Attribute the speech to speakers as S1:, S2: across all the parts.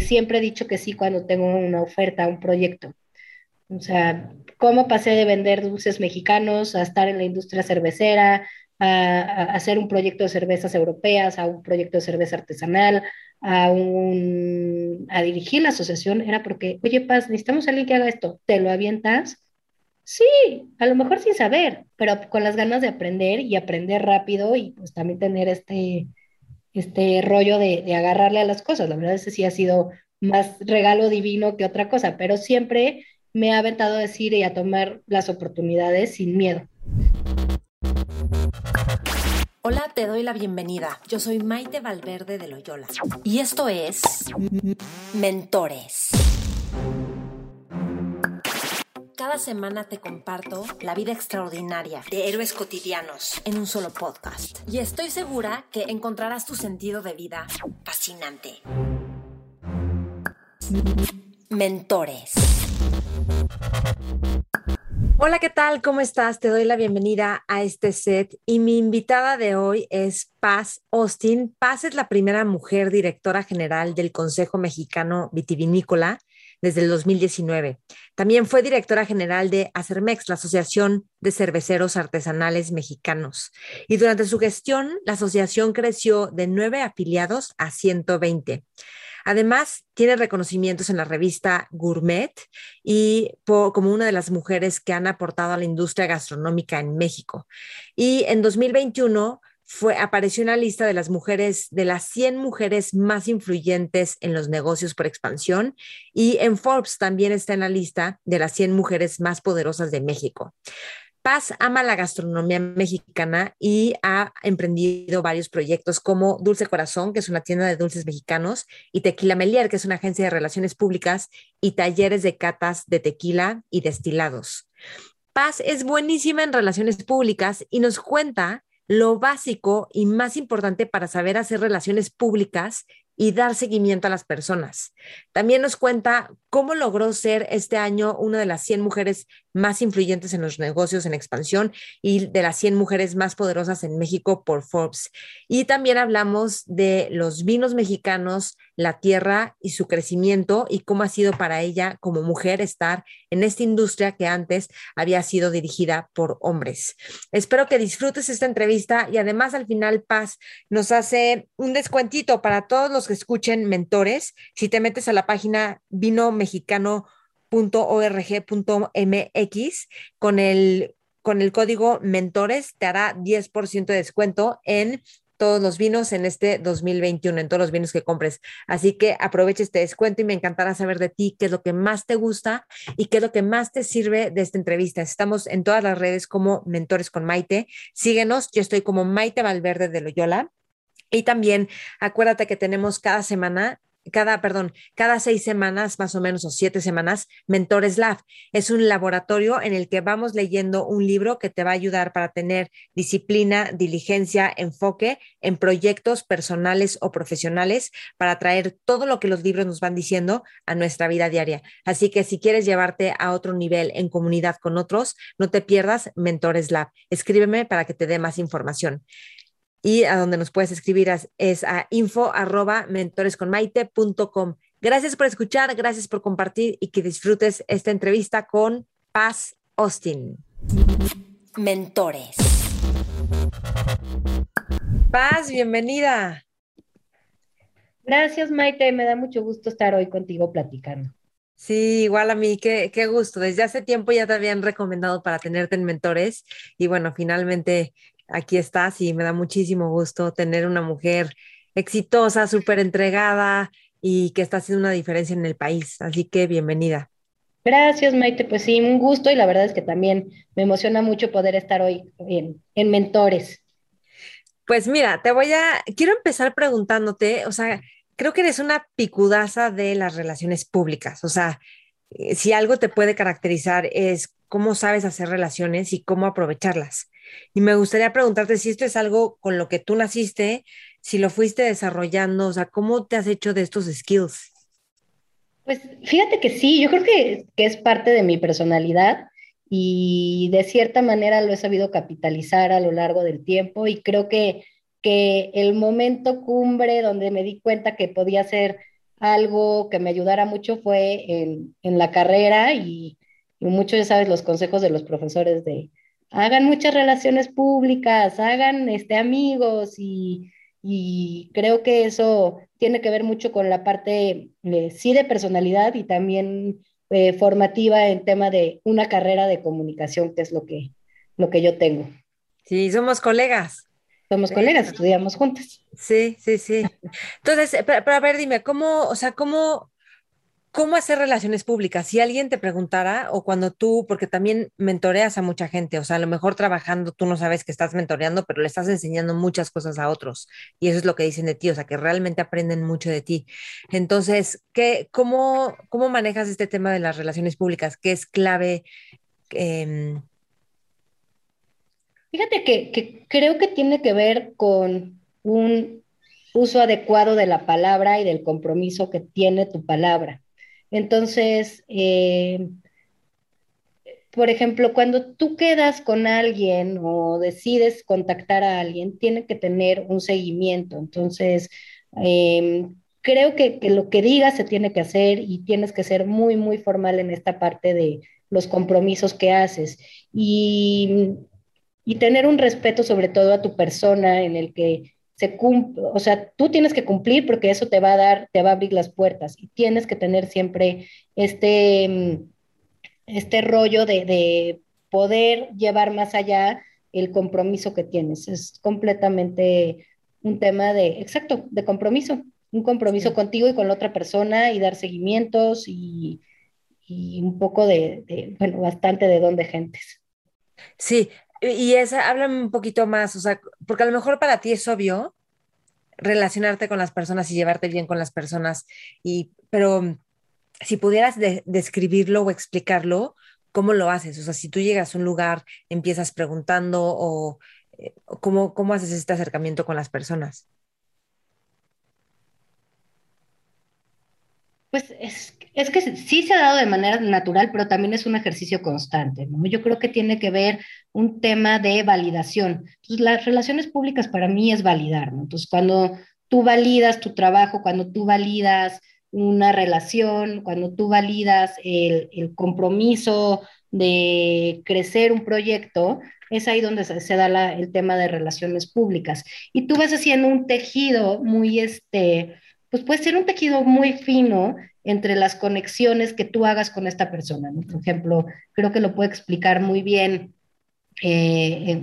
S1: Siempre he dicho que sí cuando tengo una oferta, un proyecto. O sea, ¿cómo pasé de vender dulces mexicanos a estar en la industria cervecera, a, hacer un proyecto de cervezas europeas, a un proyecto de cerveza artesanal, a, un, a dirigir la asociación? Era porque, oye, Paz, necesitamos a alguien que haga esto. ¿Te lo avientas? Sí, a lo mejor sin saber, pero con las ganas de aprender y aprender rápido y pues también tener este, este rollo de, agarrarle a las cosas. La verdad es que sí ha sido más regalo divino que otra cosa, pero siempre me ha aventado a decir y a tomar las oportunidades sin miedo.
S2: Hola, te doy la bienvenida. Yo soy Maite Valverde de Loyola y esto es Mentores. Cada semana te comparto la vida extraordinaria de héroes cotidianos en un solo podcast. Y estoy segura que encontrarás tu sentido de vida fascinante. Mentores. Hola, ¿qué tal? ¿Cómo estás? Te doy la bienvenida a este set y mi invitada de hoy es Paz Austin. Paz es la primera mujer directora general del Consejo Mexicano Vitivinícola desde el 2019. También fue directora general de Acermex, la Asociación de Cerveceros Artesanales Mexicanos. Y durante su gestión, la asociación creció de nueve afiliados a 120. Además, tiene reconocimientos en la revista Gourmet y como una de las mujeres que han aportado a la industria gastronómica en México. Y en 2021 fue, apareció en la lista de las mujeres, de las 100 mujeres más influyentes en los negocios por expansión y en Forbes también está en la lista de las 100 mujeres más poderosas de México. Paz ama la gastronomía mexicana y ha emprendido varios proyectos como Dulce Corazón, que es una tienda de dulces mexicanos, y Tequila Melier, que es una agencia de relaciones públicas y talleres de catas de tequila y destilados. Paz es buenísima en relaciones públicas y nos cuenta lo básico y más importante para saber hacer relaciones públicas y dar seguimiento a las personas. También nos cuenta cómo logró ser este año una de las 100 mujeres más influyentes en los negocios en expansión y de las 100 mujeres más poderosas en México por Forbes. Y también hablamos de los vinos mexicanos, la tierra y su crecimiento y cómo ha sido para ella como mujer estar en esta industria que antes había sido dirigida por hombres. Espero que disfrutes esta entrevista y además al final Paz nos hace un descuentito para todos los que escuchen mentores. Si te metes a la página vinomexicano.org.mx con el, con el código mentores te hará 10% de descuento en todos los vinos en este 2021, en todos los vinos que compres. Así que aproveche este descuento y me encantará saber de ti qué es lo que más te gusta y qué es lo que más te sirve de esta entrevista. Estamos en todas las redes como Mentores con Maite. Síguenos, yo estoy como Maite Valverde de Loyola. Y también acuérdate que tenemos cada semana cada, perdón, cada seis semanas, más o menos, o siete semanas, Mentores Lab. Es un laboratorio en el que vamos leyendo un libro que te va a ayudar para tener disciplina, diligencia, enfoque en proyectos personales o profesionales para traer todo lo que los libros nos van diciendo a nuestra vida diaria. Así que si quieres llevarte a otro nivel en comunidad con otros, no te pierdas Mentores Lab. Escríbeme para que te dé más información y a donde nos puedes escribir es a info arroba mentoresconmaite.com. Gracias por escuchar, gracias por compartir y que disfrutes esta entrevista con Paz Austin. Mentores. Paz, bienvenida.
S1: Gracias, Maite. Me da mucho gusto estar hoy contigo platicando.
S2: Sí, igual a mí, qué, qué gusto. Desde hace tiempo ya te habían recomendado para tenerte en mentores y bueno, finalmente aquí estás y me da muchísimo gusto tener una mujer exitosa, súper entregada y que está haciendo una diferencia en el país. Así que bienvenida.
S1: Gracias, Maite. Pues sí, un gusto y la verdad es que también me emociona mucho poder estar hoy en, en Mentores.
S2: Pues mira, te voy a, quiero empezar preguntándote, o sea, creo que eres una picudaza de las relaciones públicas, o sea, eh, si algo te puede caracterizar es cómo sabes hacer relaciones y cómo aprovecharlas. Y me gustaría preguntarte si esto es algo con lo que tú naciste, si lo fuiste desarrollando, o sea, ¿cómo te has hecho de estos skills?
S1: Pues fíjate que sí, yo creo que, que es parte de mi personalidad y de cierta manera lo he sabido capitalizar a lo largo del tiempo y creo que, que el momento cumbre donde me di cuenta que podía ser algo que me ayudara mucho fue en, la carrera y, y mucho, ya sabes, los consejos de los profesores de hagan muchas relaciones públicas, hagan este, amigos y, creo que eso tiene que ver mucho con la parte, eh, sí, de personalidad y también eh, formativa en tema de una carrera de comunicación, que es lo que, lo que yo tengo.
S2: Sí, somos colegas.
S1: Somos colegas, estudiamos juntas.
S2: Sí, sí, sí. Entonces, pero, a ver, dime, ¿cómo, o sea, cómo, cómo hacer relaciones públicas? Si alguien te preguntara, o cuando tú, porque también mentoreas a mucha gente, o sea, a lo mejor trabajando, tú no sabes que estás mentoreando, pero le estás enseñando muchas cosas a otros. Y eso es lo que dicen de ti, o sea, que realmente aprenden mucho de ti. Entonces, ¿qué, cómo, manejas este tema de las relaciones públicas? ¿Qué es clave? Eh,
S1: Fíjate que, creo que tiene que ver con un uso adecuado de la palabra y del compromiso que tiene tu palabra. Entonces, eh, por ejemplo, cuando tú quedas con alguien o decides contactar a alguien, tiene que tener un seguimiento. Entonces, em, creo que, que, lo que digas se tiene que hacer y tienes que ser muy, muy formal en esta parte de los compromisos que haces. Y y tener un respeto sobre todo a tu persona en el que se cumple, o sea, tú tienes que cumplir porque eso te va a dar, te va a abrir las puertas y tienes que tener siempre este, mm, este rollo de, de poder llevar más allá el compromiso que tienes. Es completamente un tema de, exacto, de compromiso, un compromiso contigo y con la otra persona y dar seguimientos y, y un poco de, de, bueno, bastante de don de gentes.
S2: Sí, y esa, háblame un poquito más, o sea, porque a lo mejor para ti es obvio relacionarte con las personas y llevarte bien con las personas, y, pero si pudieras describirlo o explicarlo, ¿cómo lo haces? O sea, si tú llegas a un lugar, empiezas preguntando o eh, ¿cómo, cómo haces este acercamiento con las personas.
S1: Pues es, es, que sí se ha dado de manera natural, pero también es un ejercicio constante. Yo creo que tiene que ver un tema de validación. Las relaciones públicas para mí es validar, ¿no? Entonces, cuando tú validas tu trabajo, cuando tú validas una relación, cuando tú validas el, compromiso de crecer un proyecto, es ahí donde se, da el tema de relaciones públicas. Y tú vas haciendo un tejido muy, este, pues puede ser un tejido muy fino entre las conexiones que tú hagas con esta persona. Por ejemplo, creo que lo puede explicar muy bien eh,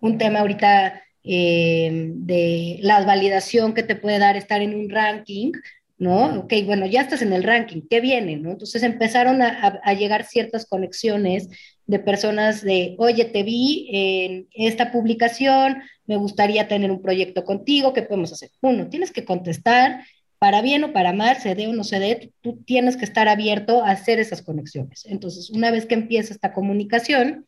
S1: un tema ahorita eh, de la validación que te puede dar estar en un ranking, ¿no? Ok, bueno, ya estás en el ranking, ¿qué viene? ¿no? Entonces empezaron a, a llegar ciertas conexiones de personas de, oye, te vi en esta publicación, me gustaría tener un proyecto contigo, ¿qué podemos hacer? Uno, tienes que contestar para bien o para mal, se dé o no se dé, tú tienes que estar abierto a hacer esas conexiones. Entonces, una vez que empieza esta comunicación,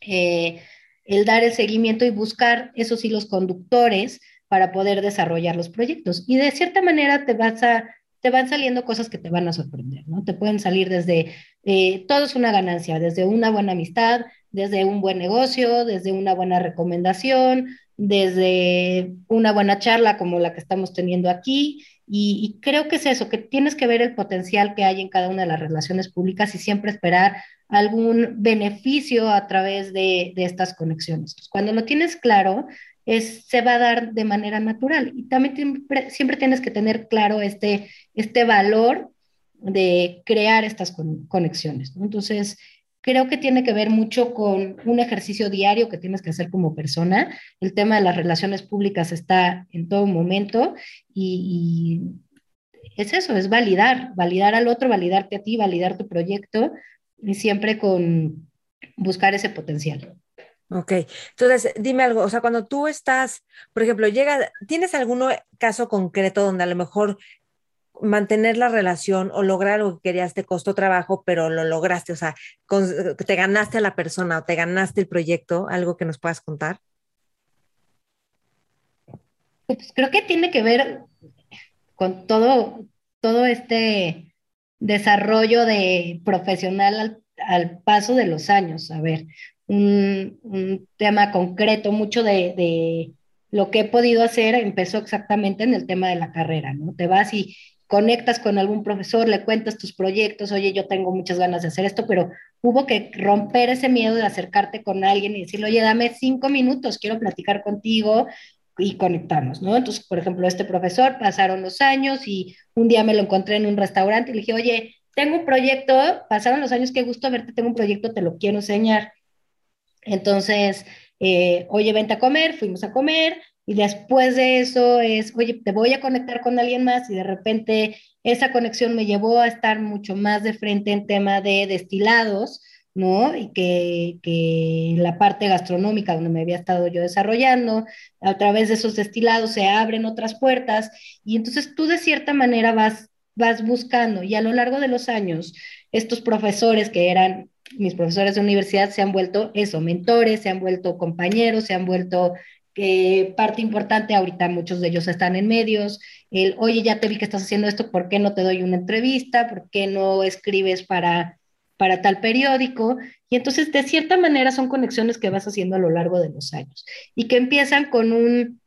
S1: eh, el dar el seguimiento y buscar esos hilos conductores para poder desarrollar los proyectos. Y de cierta manera te vas te van saliendo cosas que te van a sorprender, ¿no? Te pueden salir desde, eh, todo es una ganancia, desde una buena amistad, desde un buen negocio, desde una buena recomendación, desde una buena charla como la que estamos teniendo aquí, y, creo que es eso, que tienes que ver el potencial que hay en cada una de las relaciones públicas y siempre esperar algún beneficio a través de, estas conexiones. cuando lo tienes claro, es, se va a dar de manera natural. Y también siempre, tienes que tener claro este, este valor de crear estas conexiones. Entonces, creo que tiene que ver mucho con un ejercicio diario que tienes que hacer como persona. El tema de las relaciones públicas está en todo momento y, es eso, es validar, validar al otro, validarte a ti, validar tu proyecto y siempre con buscar ese potencial.
S2: Ok, entonces dime algo, o sea, cuando tú estás, por ejemplo, llega, ¿tienes algún caso concreto donde a lo mejor mantener la relación o lograr lo que querías te costó trabajo, pero lo lograste, o sea, te ganaste a la persona o te ganaste el proyecto, algo que nos puedas contar.
S1: Pues creo que tiene que ver con todo, todo este desarrollo de profesional al, paso de los años. A ver, un, tema concreto, mucho de, de, lo que he podido hacer empezó exactamente en el tema de la carrera, ¿no? Te vas y, conectas con algún profesor, le cuentas tus proyectos, oye, yo tengo muchas ganas de hacer esto, pero hubo que romper ese miedo de acercarte con alguien y decirle, oye, dame cinco minutos, quiero platicar contigo y conectarnos, ¿no? Entonces, por ejemplo, este profesor, pasaron los años y un día me lo encontré en un restaurante y le dije, oye, tengo un proyecto, pasaron los años, qué gusto verte, tengo un proyecto, te lo quiero enseñar. Entonces, eh, oye, vente a comer, fuimos a comer, y después de eso es, oye, te voy a conectar con alguien más y de repente esa conexión me llevó a estar mucho más de frente en tema de destilados, ¿no? Y que, que la parte gastronómica donde me había estado yo desarrollando, a través de esos destilados se abren otras puertas y entonces tú de cierta manera vas, vas buscando y a lo largo de los años estos profesores que eran mis profesores de universidad se han vuelto eso, mentores, se han vuelto compañeros, se han vuelto parte importante, ahorita muchos de ellos están en medios, el, oye, ya te vi que estás haciendo esto, ¿por qué no te doy una entrevista? ¿Por qué no escribes para, para tal periódico? Y entonces, de cierta manera, son conexiones que vas haciendo a lo largo de los años y que empiezan con un,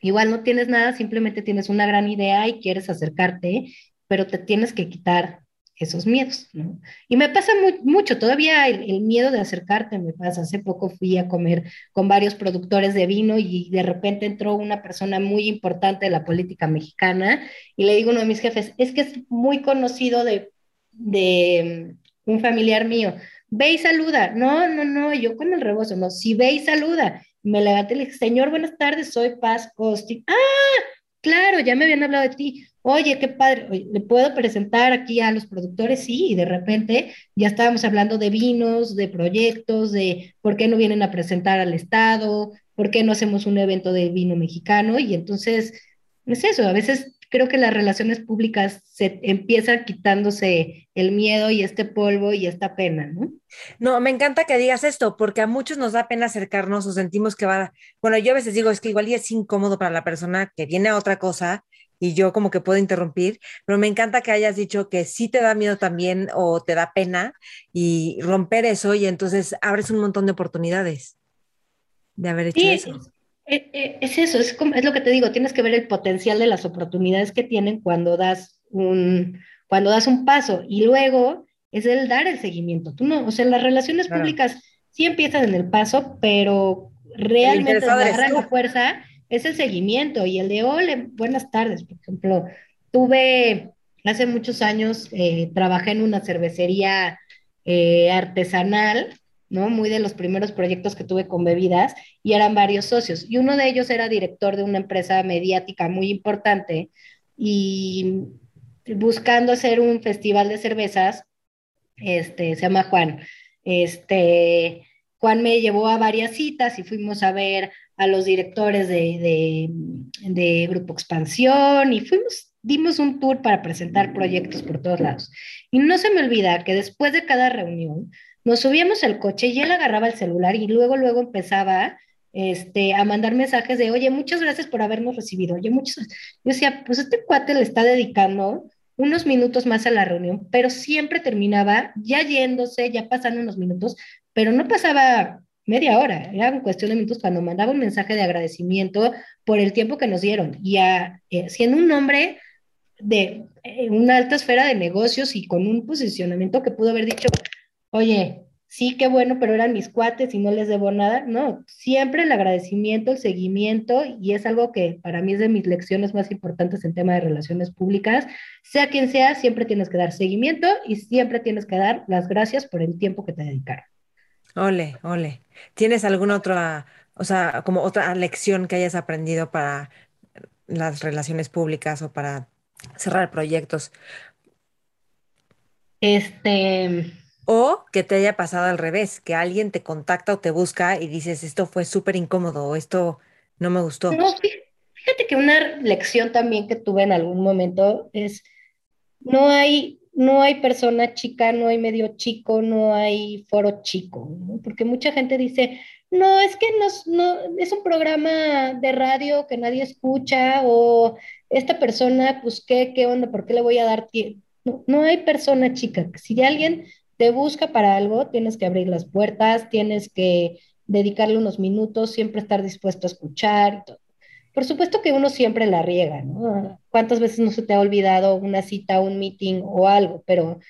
S1: igual no tienes nada, simplemente tienes una gran idea y quieres acercarte, pero te tienes que quitar esos miedos, ¿no? Y me pasa mucho, todavía el, miedo de acercarte me pasa. Hace poco fui a comer con varios productores de vino y de repente entró una persona muy importante de la política mexicana y le digo a uno de mis jefes, es que es muy conocido de, de mm, un familiar mío, ve y saluda. No, no, no, yo con el rebozo, no, si ve y saluda. Me levanté y le dije, señor, buenas tardes, soy Paz Costi. Ah, claro, ya me habían hablado de ti oye, qué padre, ¿le puedo presentar aquí a los productores? Sí, y de repente ya estábamos hablando de vinos, de proyectos, de por qué no vienen a presentar al Estado, por qué no hacemos un evento de vino mexicano, y entonces es eso, a veces creo que las relaciones públicas se empiezan quitándose el miedo y este polvo y esta pena, ¿no?
S2: No, me encanta que digas esto, porque a muchos nos da pena acercarnos o sentimos que va, bueno, yo a veces digo, es que igual es incómodo para la persona que viene a otra cosa y yo como que puedo interrumpir, pero me encanta que hayas dicho que sí te da miedo también o te da pena y romper eso y entonces abres un montón de oportunidades de haber hecho eso.
S1: Es, es, eso, es, es lo que te digo, tienes que ver el potencial de las oportunidades que tienen cuando das un, cuando das un paso y luego es el dar el seguimiento. Tú no, o sea, las relaciones públicas sí empiezan en el paso, pero realmente la fuerza es el seguimiento. Y el de ole, buenas tardes, por ejemplo, tuve hace muchos años, eh, trabajé en una cervecería eh, artesanal, ¿no? Muy de los primeros proyectos que tuve con bebidas y eran varios socios. Y uno de ellos era director de una empresa mediática muy importante y buscando hacer un festival de cervezas, este, se llama Juan, este, Juan me llevó a varias citas y fuimos a ver a los directores de, de, Grupo Expansión y fuimos, dimos un tour para presentar proyectos por todos lados. Y no se me olvida que después de cada reunión nos subíamos al coche y él agarraba el celular y luego, luego empezaba este, a mandar mensajes de, oye, muchas gracias por habernos recibido. Oye, muchas. Yo decía, pues este cuate le está dedicando unos minutos más a la reunión, pero siempre terminaba ya yéndose, ya pasando unos minutos, pero no pasaba media hora, era cuestión de minutos cuando mandaba un mensaje de agradecimiento por el tiempo que nos dieron y eh, siendo un hombre de eh, una alta esfera de negocios y con un posicionamiento que pudo haber dicho, oye, sí, qué bueno, pero eran mis cuates y no les debo nada. No, siempre el agradecimiento, el seguimiento, y es algo que para mí es de mis lecciones más importantes en tema de relaciones públicas. Sea quien sea, siempre tienes que dar seguimiento y siempre tienes que dar las gracias por el tiempo que te dedicaron.
S2: Ole, ole. ¿Tienes alguna otra, o sea, como otra lección que hayas aprendido para las relaciones públicas o para cerrar proyectos?
S1: Este.
S2: O que te haya pasado al revés, que alguien te contacta o te busca y dices, esto fue súper incómodo o esto no me gustó.
S1: No, fíjate que una lección también que tuve en algún momento es, no hay no hay persona chica, no hay medio chico, no hay foro chico, porque mucha gente dice, no, es que no, es un programa de radio que nadie escucha o esta persona, pues, ¿qué, qué onda? ¿Por qué le voy a dar tiempo? No, no hay persona chica. Si alguien te busca para algo, tienes que abrir las puertas, tienes que dedicarle unos minutos, siempre estar dispuesto a escuchar y todo. Por supuesto que uno siempre la riega, ¿no? ¿Cuántas veces no se te ha olvidado una cita, un meeting o algo? Pero,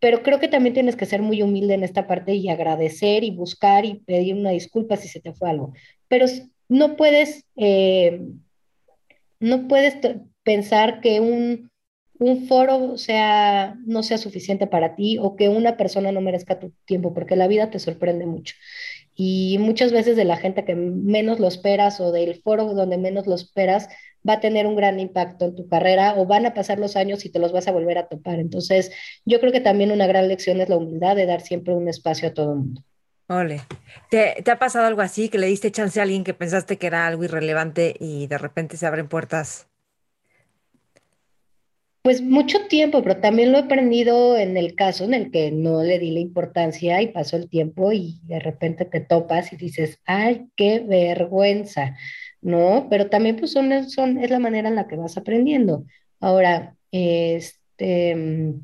S1: pero creo que también tienes que ser muy humilde en esta parte y agradecer y buscar y pedir una disculpa si se te fue algo. Pero no puedes, eh, no puedes pensar que un, un foro sea, no sea suficiente para ti o que una persona no merezca tu tiempo, porque la vida te sorprende mucho. Y muchas veces de la gente que menos lo esperas o del foro donde menos lo esperas, va a tener un gran impacto en tu carrera o van a pasar los años y te los vas a volver a topar. Entonces, yo creo que también una gran lección es la humildad de dar siempre un espacio a todo el mundo.
S2: Ole. ¿Te, ¿Te, ha pasado algo así que le diste chance a alguien que pensaste que era algo irrelevante y de repente se abren puertas
S1: pues mucho tiempo, pero también lo he aprendido en el caso en el que no le di la importancia y pasó el tiempo y de repente te topas y dices, ay, qué vergüenza, ¿no? Pero también pues son, son, es la manera en la que vas aprendiendo. Ahora, este,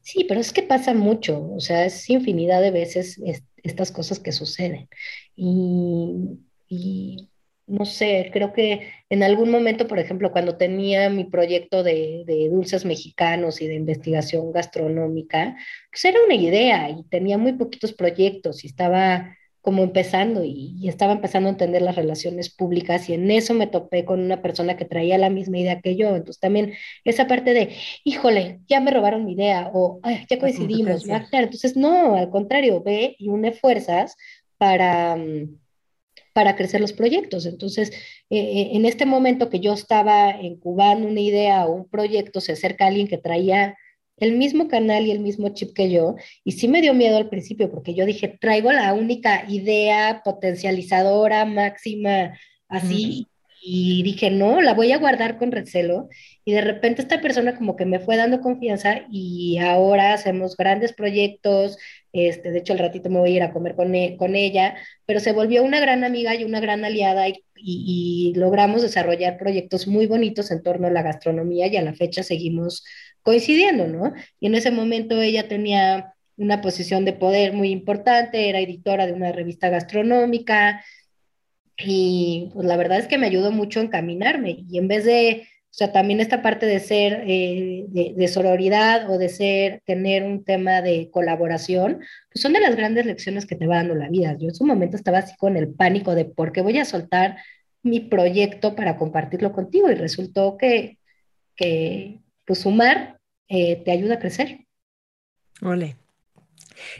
S1: sí, pero es que pasa mucho, o sea, es infinidad de veces estas cosas que suceden. Y, y no sé, creo que en algún momento, por ejemplo, cuando tenía mi proyecto de, dulces mexicanos y de investigación gastronómica, pues era una idea y tenía muy poquitos proyectos y estaba como empezando y, y, estaba empezando a entender las relaciones públicas y en eso me topé con una persona que traía la misma idea que yo. Entonces también esa parte de, híjole, ya me robaron mi idea o ya coincidimos, Entonces no, al contrario, ve y une fuerzas para... Mm, para crecer los proyectos. Entonces, eh, eh, en este momento que yo estaba incubando una idea o un proyecto, se acerca alguien que traía el mismo canal y el mismo chip que yo, y sí me dio miedo al principio, porque yo dije, traigo la única idea potencializadora máxima, así, y dije, no, la voy a guardar con recelo. Y de repente esta persona como que me fue dando confianza y ahora hacemos grandes proyectos. Este, de hecho, el ratito me voy a ir a comer con, e, con ella, pero se volvió una gran amiga y una gran aliada y, y, logramos desarrollar proyectos muy bonitos en torno a la gastronomía y a la fecha seguimos coincidiendo, ¿no? Y en ese momento ella tenía una posición de poder muy importante, era editora de una revista gastronómica, y pues la verdad es que me ayudó mucho a encaminarme. Y en vez de, o sea, también esta parte de ser, eh, de, sororidad o de ser, tener un tema de colaboración, pues son de las grandes lecciones que te va dando la vida. Yo en su momento estaba así con el pánico de por qué voy a soltar mi proyecto para compartirlo contigo y resultó que, que pues sumar eh, te ayuda a crecer.
S2: Ole.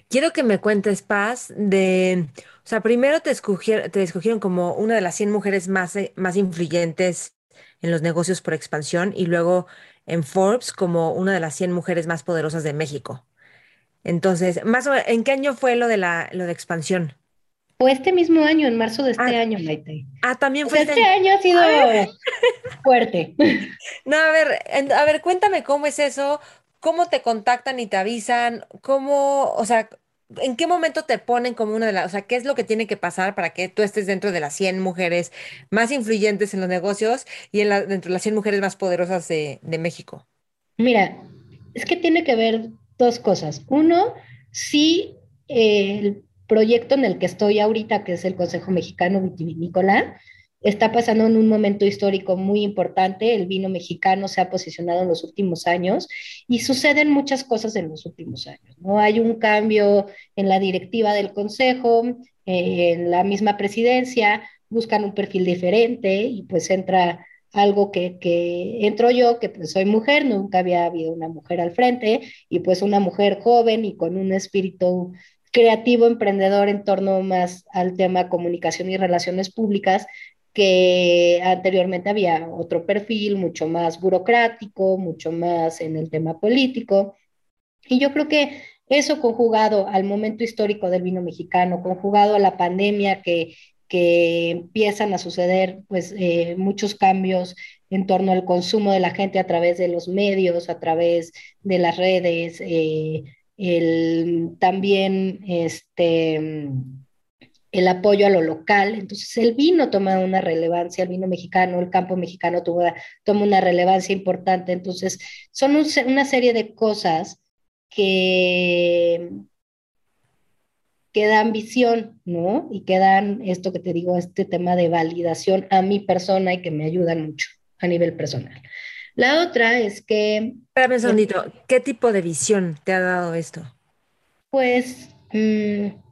S2: Quiero que me cuentes, Paz, de o sea, primero te escogieron, te escogieron como una de las 100 mujeres más, eh, más influyentes en los negocios por expansión y luego en Forbes como una de las 100 mujeres más poderosas de México. Entonces, más o ¿en qué año fue lo de la lo de expansión?
S1: Fue este mismo año, en marzo de este ah, año, Maite.
S2: Ah, también fue
S1: este, año. ha sido fuerte.
S2: No, a ver, a ver, cuéntame cómo es eso, cómo te contactan y te avisan, cómo, o sea, ¿En qué momento te ponen como una de las, o sea, qué es lo que tiene que pasar para que tú estés dentro de las 100 mujeres más influyentes en los negocios y en dentro de las 100 mujeres más poderosas de, México?
S1: Mira, es que tiene que ver dos cosas. Uno, sí, el proyecto en el que estoy ahorita, que es el Consejo Mexicano Vitivinícola, está pasando en un momento histórico muy importante. El vino mexicano se ha posicionado en los últimos años y suceden muchas cosas en los últimos años. ¿no? Hay un cambio en la directiva del Consejo, en la misma presidencia, buscan un perfil diferente y pues entra algo que, que entro yo, que pues soy mujer, nunca había habido una mujer al frente y pues una mujer joven y con un espíritu creativo, emprendedor en torno más al tema comunicación y relaciones públicas, que anteriormente había otro perfil mucho más burocrático, mucho más en el tema político. Y yo creo que eso conjugado al momento histórico del vino mexicano, conjugado a la pandemia que, que empiezan a suceder pues eh, muchos cambios en torno al consumo de la gente a través de los medios, a través de las redes, eh, el, también este el apoyo a lo local. Entonces el vino toma una relevancia, el vino mexicano, el campo mexicano toma, toma una relevancia importante. Entonces son una serie de cosas que, que dan visión, ¿no? Y que dan esto que te digo, este tema de validación a mi persona y que me ayudan mucho a nivel personal. La otra es que...
S2: Espérame un segundito, ¿qué tipo de visión te ha dado esto?
S1: Pues mm,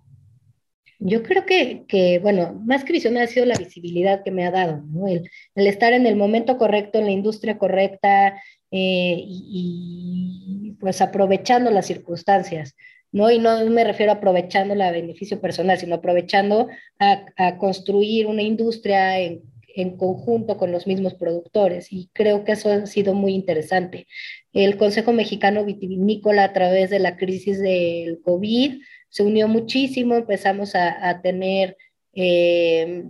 S1: yo creo que, que, bueno, más que visión ha sido la visibilidad que me ha dado, ¿no? El, el estar en el momento correcto, en la industria correcta eh, y, y, pues aprovechando las circunstancias. ¿no? Y no me refiero a aprovechando la beneficio personal, sino aprovechando a, a construir una industria en, en, conjunto con los mismos productores. Y creo que eso ha sido muy interesante. El Consejo Mexicano Vitivinícola a través de la crisis del COVID se unió muchísimo, empezamos a, tener... Eh,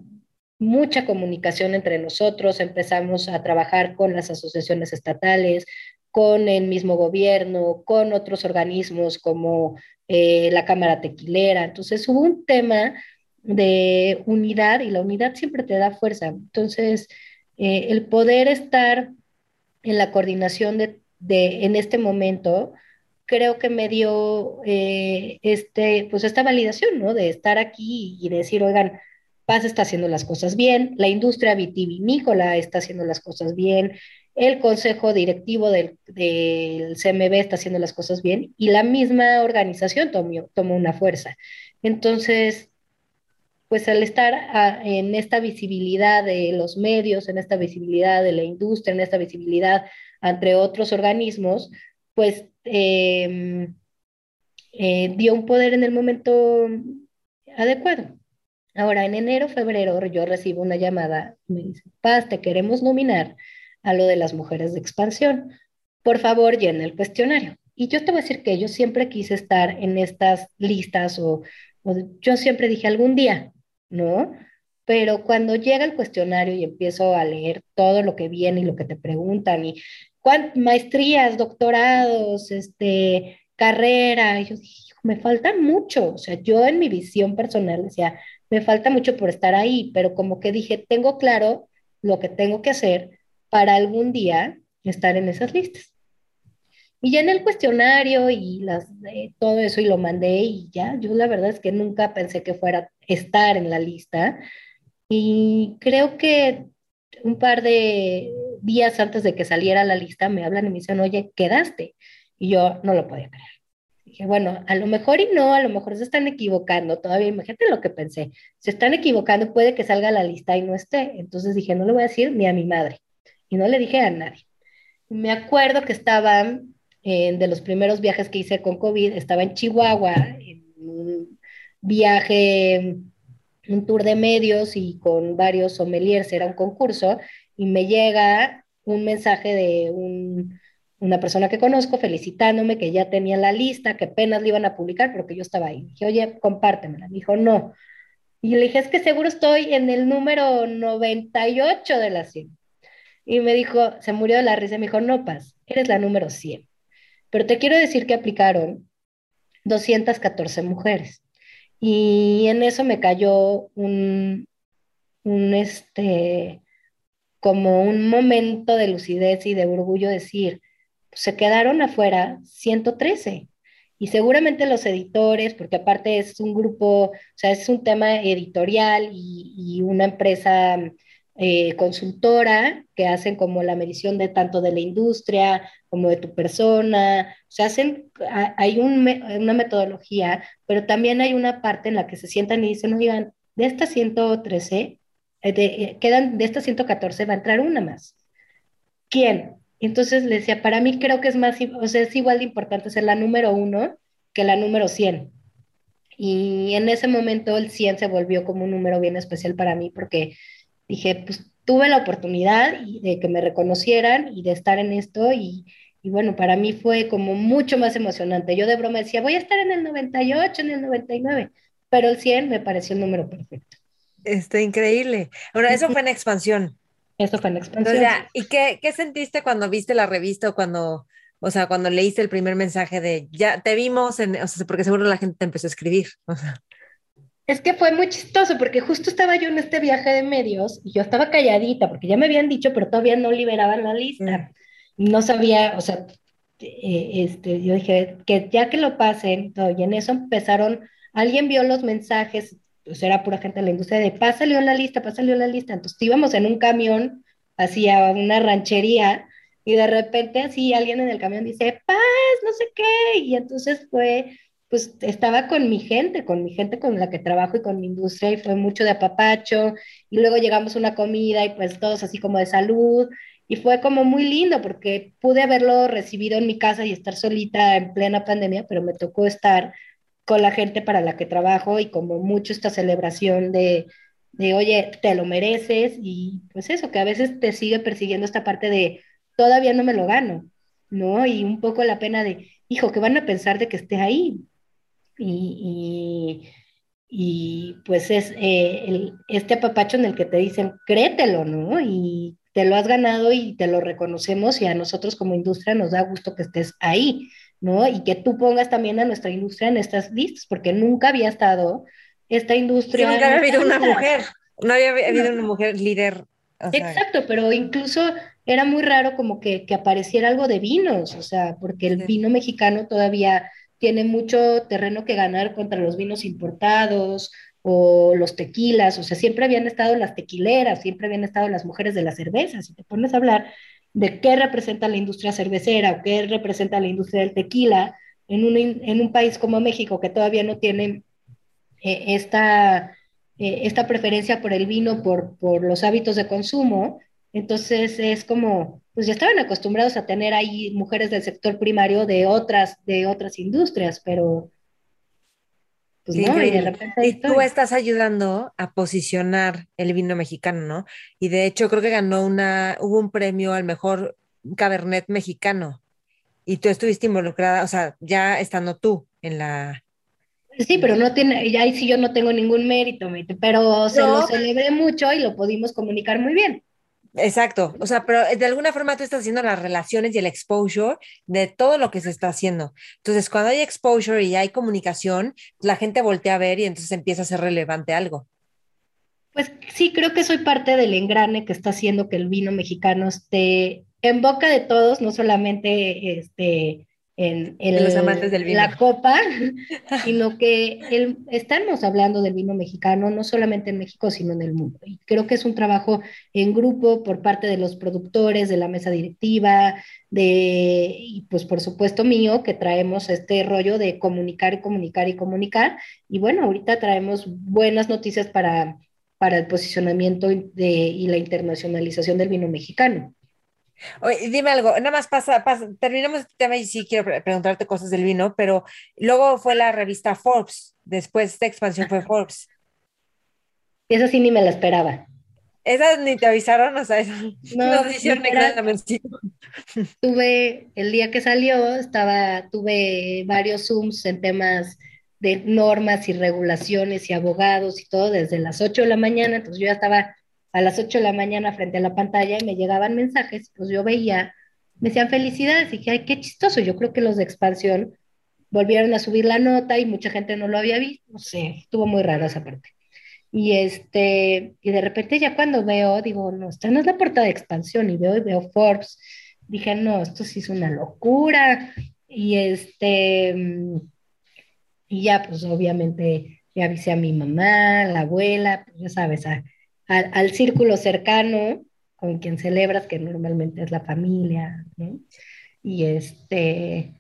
S1: mucha comunicación entre nosotros, empezamos a trabajar con las asociaciones estatales, con el mismo gobierno, con otros organismos como eh, la Cámara Tequilera. Entonces hubo un tema de unidad y la unidad siempre te da fuerza. Entonces, eh, el poder estar en la coordinación de, en este momento, creo que me dio eh, este, pues esta validación, ¿no? De estar aquí y decir, oigan, Paz está haciendo las cosas bien, la industria vitivinícola está haciendo las cosas bien, el consejo directivo del, del, CMB está haciendo las cosas bien y la misma organización tomó, tomó una fuerza. Entonces, pues al estar a, en esta visibilidad de los medios, en esta visibilidad de la industria, en esta visibilidad entre otros organismos, pues eh, eh, dio un poder en el momento adecuado. Ahora, en enero, febrero, yo recibo una llamada, me dice, Paz, te queremos nominar a lo de las mujeres de expansión. Por favor, llena el cuestionario. Y yo te voy a decir que yo siempre quise estar en estas listas o, o yo siempre dije algún día, ¿no? Pero cuando llega el cuestionario y empiezo a leer todo lo que viene y lo que te preguntan y maestrías, doctorados, este, carrera, yo dije, me falta mucho. O sea, yo en mi visión personal decía, me falta mucho por estar ahí, pero como que dije, tengo claro lo que tengo que hacer para algún día estar en esas listas. Y ya en el cuestionario y las, eh, todo eso y lo mandé y ya, yo la verdad es que nunca pensé que fuera estar en la lista. Y creo que un par de días antes de que saliera la lista me hablan y me dicen, oye, quedaste. Y yo no lo podía creer. Dije, bueno, a lo mejor y no, a lo mejor se están equivocando todavía. Imagínate lo que pensé. Se están equivocando, puede que salga la lista y no esté. Entonces dije, no le voy a decir ni a mi madre y no le dije a nadie. Me acuerdo que estaba eh, de los primeros viajes que hice con COVID, estaba en Chihuahua, en un viaje, un tour de medios y con varios sommeliers, era un concurso, y me llega un mensaje de un, una persona que conozco felicitándome que ya tenía la lista, que apenas le iban a publicar, pero que yo estaba ahí. Dije, oye, compártemela. Me dijo, no. Y le dije, es que seguro estoy en el número 98 de la 100. Y me dijo, se murió de la risa, me dijo, no, Paz, eres la número 100. Pero te quiero decir que aplicaron 214 mujeres. Y en eso me cayó un, un este, como un momento de lucidez y de orgullo decir, se quedaron afuera 113. Y seguramente los editores, porque aparte es un grupo, o sea, es un tema editorial y, y una empresa eh, consultora que hacen como la medición de tanto de la industria como de tu persona. Se hacen, hay un, una metodología, pero también hay una parte en la que se sientan y dicen, oigan, de estas 113, eh, de, eh, quedan, de estas 114 va a entrar una más. ¿Quién? Entonces le decía, para mí creo que es más, o sea, es igual de importante ser la número uno que la número 100. Y en ese momento el 100 se volvió como un número bien especial para mí porque dije, pues tuve la oportunidad de que me reconocieran y de estar en esto y, y, bueno, para mí fue como mucho más emocionante. Yo de broma decía, voy a estar en el 98, en el 99, pero el 100 me pareció el número perfecto.
S2: Está increíble. Bueno, eso fue en expansión.
S1: Eso fue en expansión.
S2: Sea, ¿y qué, qué sentiste cuando viste la revista o cuando, o sea, cuando leíste el primer mensaje de ya te vimos, en, o sea, porque seguro la gente te empezó a escribir? O sea.
S1: Es que fue muy chistoso porque justo estaba yo en este viaje de medios y yo estaba calladita porque ya me habían dicho, pero todavía no liberaban la lista. Mm. No sabía, o sea, eh, este, yo dije que ya que lo pasen, todo, y en eso empezaron alguien vio los mensajes, pues era pura gente de la industria de pásale la lista, pásale la lista. Entonces íbamos en un camión hacia una ranchería y de repente así alguien en el camión dice, paz, no sé qué, y entonces fue, pues estaba con mi gente, con mi gente con la que trabajo y con mi industria y fue mucho de apapacho y luego llegamos a una comida y pues todos así como de salud y fue como muy lindo porque pude haberlo recibido en mi casa y estar solita en plena pandemia, pero me tocó estar con la gente para la que trabajo y como mucho esta celebración de, de, oye, te lo mereces y pues eso, que a veces te sigue persiguiendo esta parte de, todavía no me lo gano, ¿no? Y un poco la pena de, hijo, ¿qué van a pensar de que esté ahí? Y, y, pues es eh, el, este apapacho en el que te dicen, créetelo, ¿no? Y te lo has ganado y te lo reconocemos y a nosotros como industria nos da gusto que estés ahí. ¿no? Y que tú pongas también a nuestra industria en estas listas, porque nunca había estado esta industria.
S2: nunca había habido una mujer, no había habido una mujer líder.
S1: Exacto, pero incluso era muy raro como que, que, apareciera algo de vinos, o sea, porque el vino mexicano todavía tiene mucho terreno que ganar contra los vinos importados o los tequilas, o sea, siempre habían estado las tequileras, siempre habían estado las mujeres de la cerveza, si te pones a hablar de qué representa la industria cervecera o qué representa la industria del tequila en un, en un país como México que todavía no tiene eh, esta, eh, esta preferencia por el vino, por, por los hábitos de consumo, entonces es como, pues ya estaban acostumbrados a tener ahí mujeres del sector primario de otras, de otras industrias, pero
S2: pues no, y de repente y tú estás ayudando a posicionar el vino mexicano, ¿no? Y de hecho creo que ganó una, hubo un premio al mejor Cabernet mexicano. Y tú estuviste involucrada, o sea, ya estando tú en la...
S1: Sí, pero no tiene, ya ahí sí yo no tengo ningún mérito, pero se lo celebré mucho y lo pudimos comunicar muy bien.
S2: Exacto, o sea, pero de alguna forma tú estás haciendo las relaciones y el exposure de todo lo que se está haciendo. Entonces, cuando hay exposure y hay comunicación, la gente voltea a ver y entonces empieza a ser relevante algo.
S1: Pues sí, creo que soy parte del engrane que está haciendo que el vino mexicano esté en boca de todos, no solamente este, en,
S2: los amantes del vino.
S1: la copa, sino que estamos hablando del vino mexicano, no solamente en México, sino en el mundo. Y creo que es un trabajo en grupo por parte de los productores, de la mesa directiva, de, y pues por supuesto mío, que traemos este rollo de comunicar y comunicar y comunicar. Y bueno, ahorita traemos buenas noticias para, para el posicionamiento de, y la internacionalización del vino mexicano.
S2: Oye, dime algo, nada más pasa, terminamos este tema y sí quiero preguntarte cosas del vino, pero luego fue la revista Forbes, después esta expansión fue Forbes.
S1: Eso sí ni me la esperaba.
S2: Esas ni te avisaron, o sea, eso no,
S1: Tuve, el día que salió, estaba, tuve varios Zooms en temas de normas y regulaciones y abogados y todo desde las 8 de la mañana, entonces yo ya estaba a las 8 de la mañana frente a la pantalla y me llegaban mensajes, pues yo veía, me decían felicidades y dije, ay, qué chistoso, yo creo que los de expansión volvieron a subir la nota y mucha gente no lo había visto, no sé, estuvo muy raro esa parte. Y este, y de repente ya cuando veo, digo, no, esta no es la portada de expansión, y veo y veo Forbes, dije, no, esto sí es una locura. Y este, y ya, pues obviamente le avisé a mi mamá, a la abuela, pues ya sabes, a, al, círculo cercano con quien celebras, que normalmente es la familia, Y este,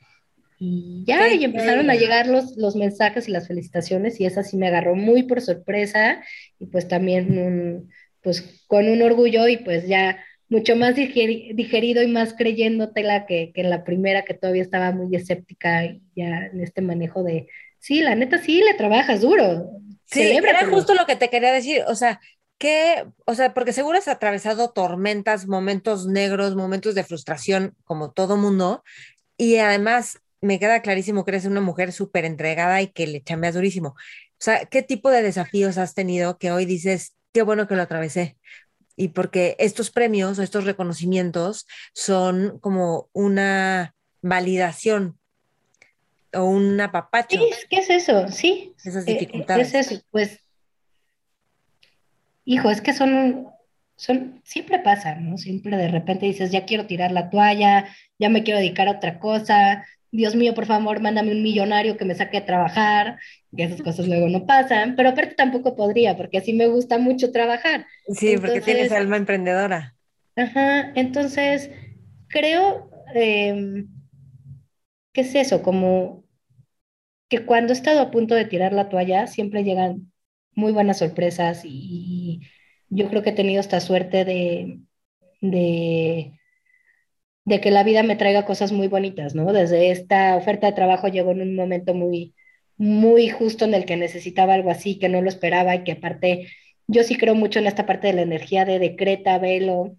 S1: y ya, y empezaron a llegar los, los mensajes y las felicitaciones, y esa sí me agarró muy por sorpresa, y pues también pues con un orgullo, y pues ya mucho más digerido y más creyéndotela que, que en la primera, que todavía estaba muy escéptica, ya en este manejo de, sí, la neta sí, le trabajas duro.
S2: Sí, era justo lo que te quería decir, o sea, ¿Qué, o sea, porque seguro has atravesado tormentas, momentos negros, momentos de frustración, como todo mundo, y además me queda clarísimo que eres una mujer súper entregada y que le chambeas durísimo. O sea, ¿qué tipo de desafíos has tenido que hoy dices, qué bueno que lo atravesé? Y porque estos premios o estos reconocimientos son como una validación o un apapacho.
S1: Sí, ¿qué es eso? Sí.
S2: Esas eh, dificultades.
S1: es eso? Pues hijo, es que son, son, siempre pasa, ¿no? Siempre de repente dices, ya quiero tirar la toalla, ya me quiero dedicar a otra cosa, Dios mío, por favor, mándame un millonario que me saque a trabajar, que esas cosas luego no pasan, pero aparte tampoco podría, porque así me gusta mucho trabajar.
S2: Sí, porque tienes alma emprendedora.
S1: Ajá, entonces creo eh, que es eso, como que cuando he estado a punto de tirar la toalla, siempre llegan muy buenas sorpresas y, yo creo que he tenido esta suerte de, de, que la vida me traiga cosas muy bonitas, ¿no? Desde esta oferta de trabajo llegó en un momento muy, muy justo en el que necesitaba algo así, que no lo esperaba y que aparte yo sí creo mucho en esta parte de la energía de decreta, velo,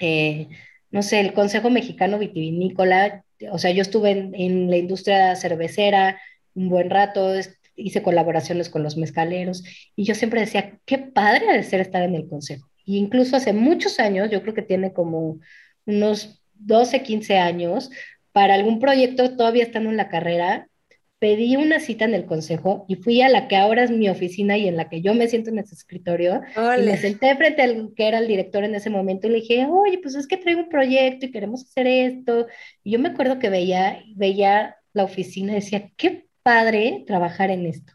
S1: eh, no sé, el Consejo Mexicano Vitivinícola, o sea, yo estuve en, en la industria cervecera un buen rato, hice colaboraciones con los mezcaleros y yo siempre decía, qué padre de ser estar en el consejo. Y incluso hace muchos años, yo creo que tiene como unos 12, 15 años, para algún proyecto todavía estando en la carrera, pedí una cita en el consejo y fui a la que ahora es mi oficina y en la que yo me siento en ese escritorio. Y me senté frente al que era el director en ese momento y le dije, oye, pues es que traigo un proyecto y queremos hacer esto. Y yo me acuerdo que veía, veía la oficina y decía, qué padre trabajar en esto.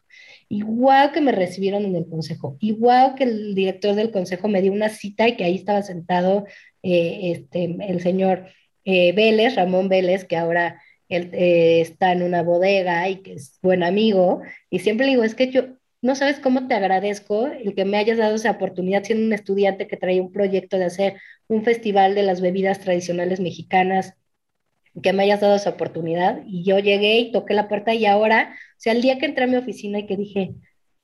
S1: Y guau que me recibieron en el consejo. Y guau que el director del consejo me dio una cita y que ahí estaba sentado eh, este, el señor eh, Vélez, Ramón Vélez, que ahora él eh, está en una bodega y que es buen amigo. Y siempre le digo, es que yo, no sabes cómo te agradezco el que me hayas dado esa oportunidad siendo un estudiante que traía un proyecto de hacer un festival de las bebidas tradicionales mexicanas que me hayas dado esa oportunidad. Y yo llegué y toqué la puerta y ahora, o sea, el día que entré a mi oficina y que dije,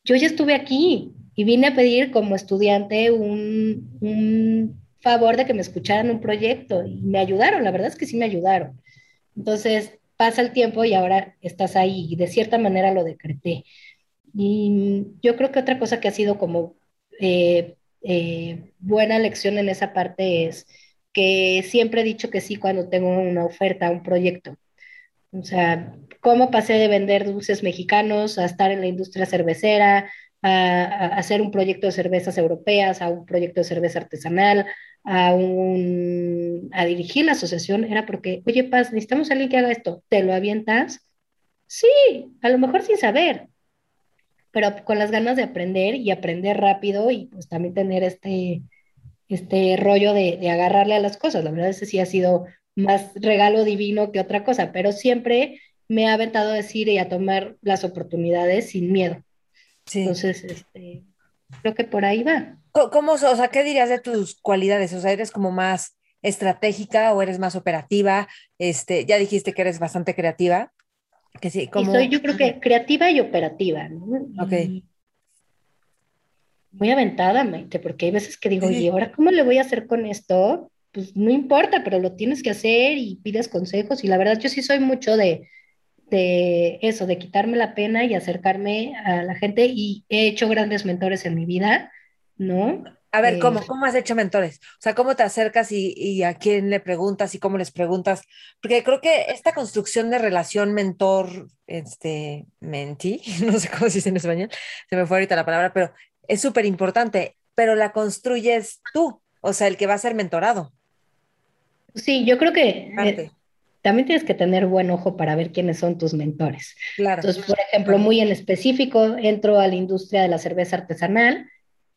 S1: yo ya estuve aquí y vine a pedir como estudiante un, un favor de que me escucharan un proyecto y me ayudaron, la verdad es que sí me ayudaron. Entonces pasa el tiempo y ahora estás ahí y de cierta manera lo decreté. Y yo creo que otra cosa que ha sido como eh, eh, buena lección en esa parte es que siempre he dicho que sí cuando tengo una oferta, un proyecto. O sea, cómo pasé de vender dulces mexicanos a estar en la industria cervecera, a, hacer un proyecto de cervezas europeas, a un proyecto de cerveza artesanal, a, un, a dirigir la asociación, era porque, oye, Paz, necesitamos a alguien que haga esto. ¿Te lo avientas? Sí, a lo mejor sin saber, pero con las ganas de aprender y aprender rápido y pues también tener este, este rollo de, de, agarrarle a las cosas. La verdad es que sí ha sido más regalo divino que otra cosa, pero siempre me ha aventado a decir y a tomar las oportunidades sin miedo. Sí. Entonces, este, creo que por ahí va.
S2: ¿Cómo, o sea, qué dirías de tus cualidades? O sea, ¿eres como más estratégica o eres más operativa? Este, ya dijiste que eres bastante creativa. Que sí, como...
S1: Y soy yo creo que creativa y operativa, ¿no?
S2: Ok
S1: muy aventada, Maite, porque hay veces que digo, ¿y ahora cómo le voy a hacer con esto? Pues no importa, pero lo tienes que hacer y pides consejos. Y la verdad, yo sí soy mucho de, de eso, de quitarme la pena y acercarme a la gente. Y he hecho grandes mentores en mi vida, ¿no?
S2: A ver, ¿cómo? Eh, ¿Cómo has hecho mentores? O sea, ¿cómo te acercas y, y, a quién le preguntas y cómo les preguntas? Porque creo que esta construcción de relación mentor, este, mentí, no sé cómo se dice en español, se me fue ahorita la palabra, pero es súper importante, pero la construyes tú, o sea, el que va a ser mentorado.
S1: Sí, yo creo que eh, también tienes que tener buen ojo para ver quiénes son tus mentores.
S2: Claro.
S1: Entonces, por ejemplo, muy en específico, entro a la industria de la cerveza artesanal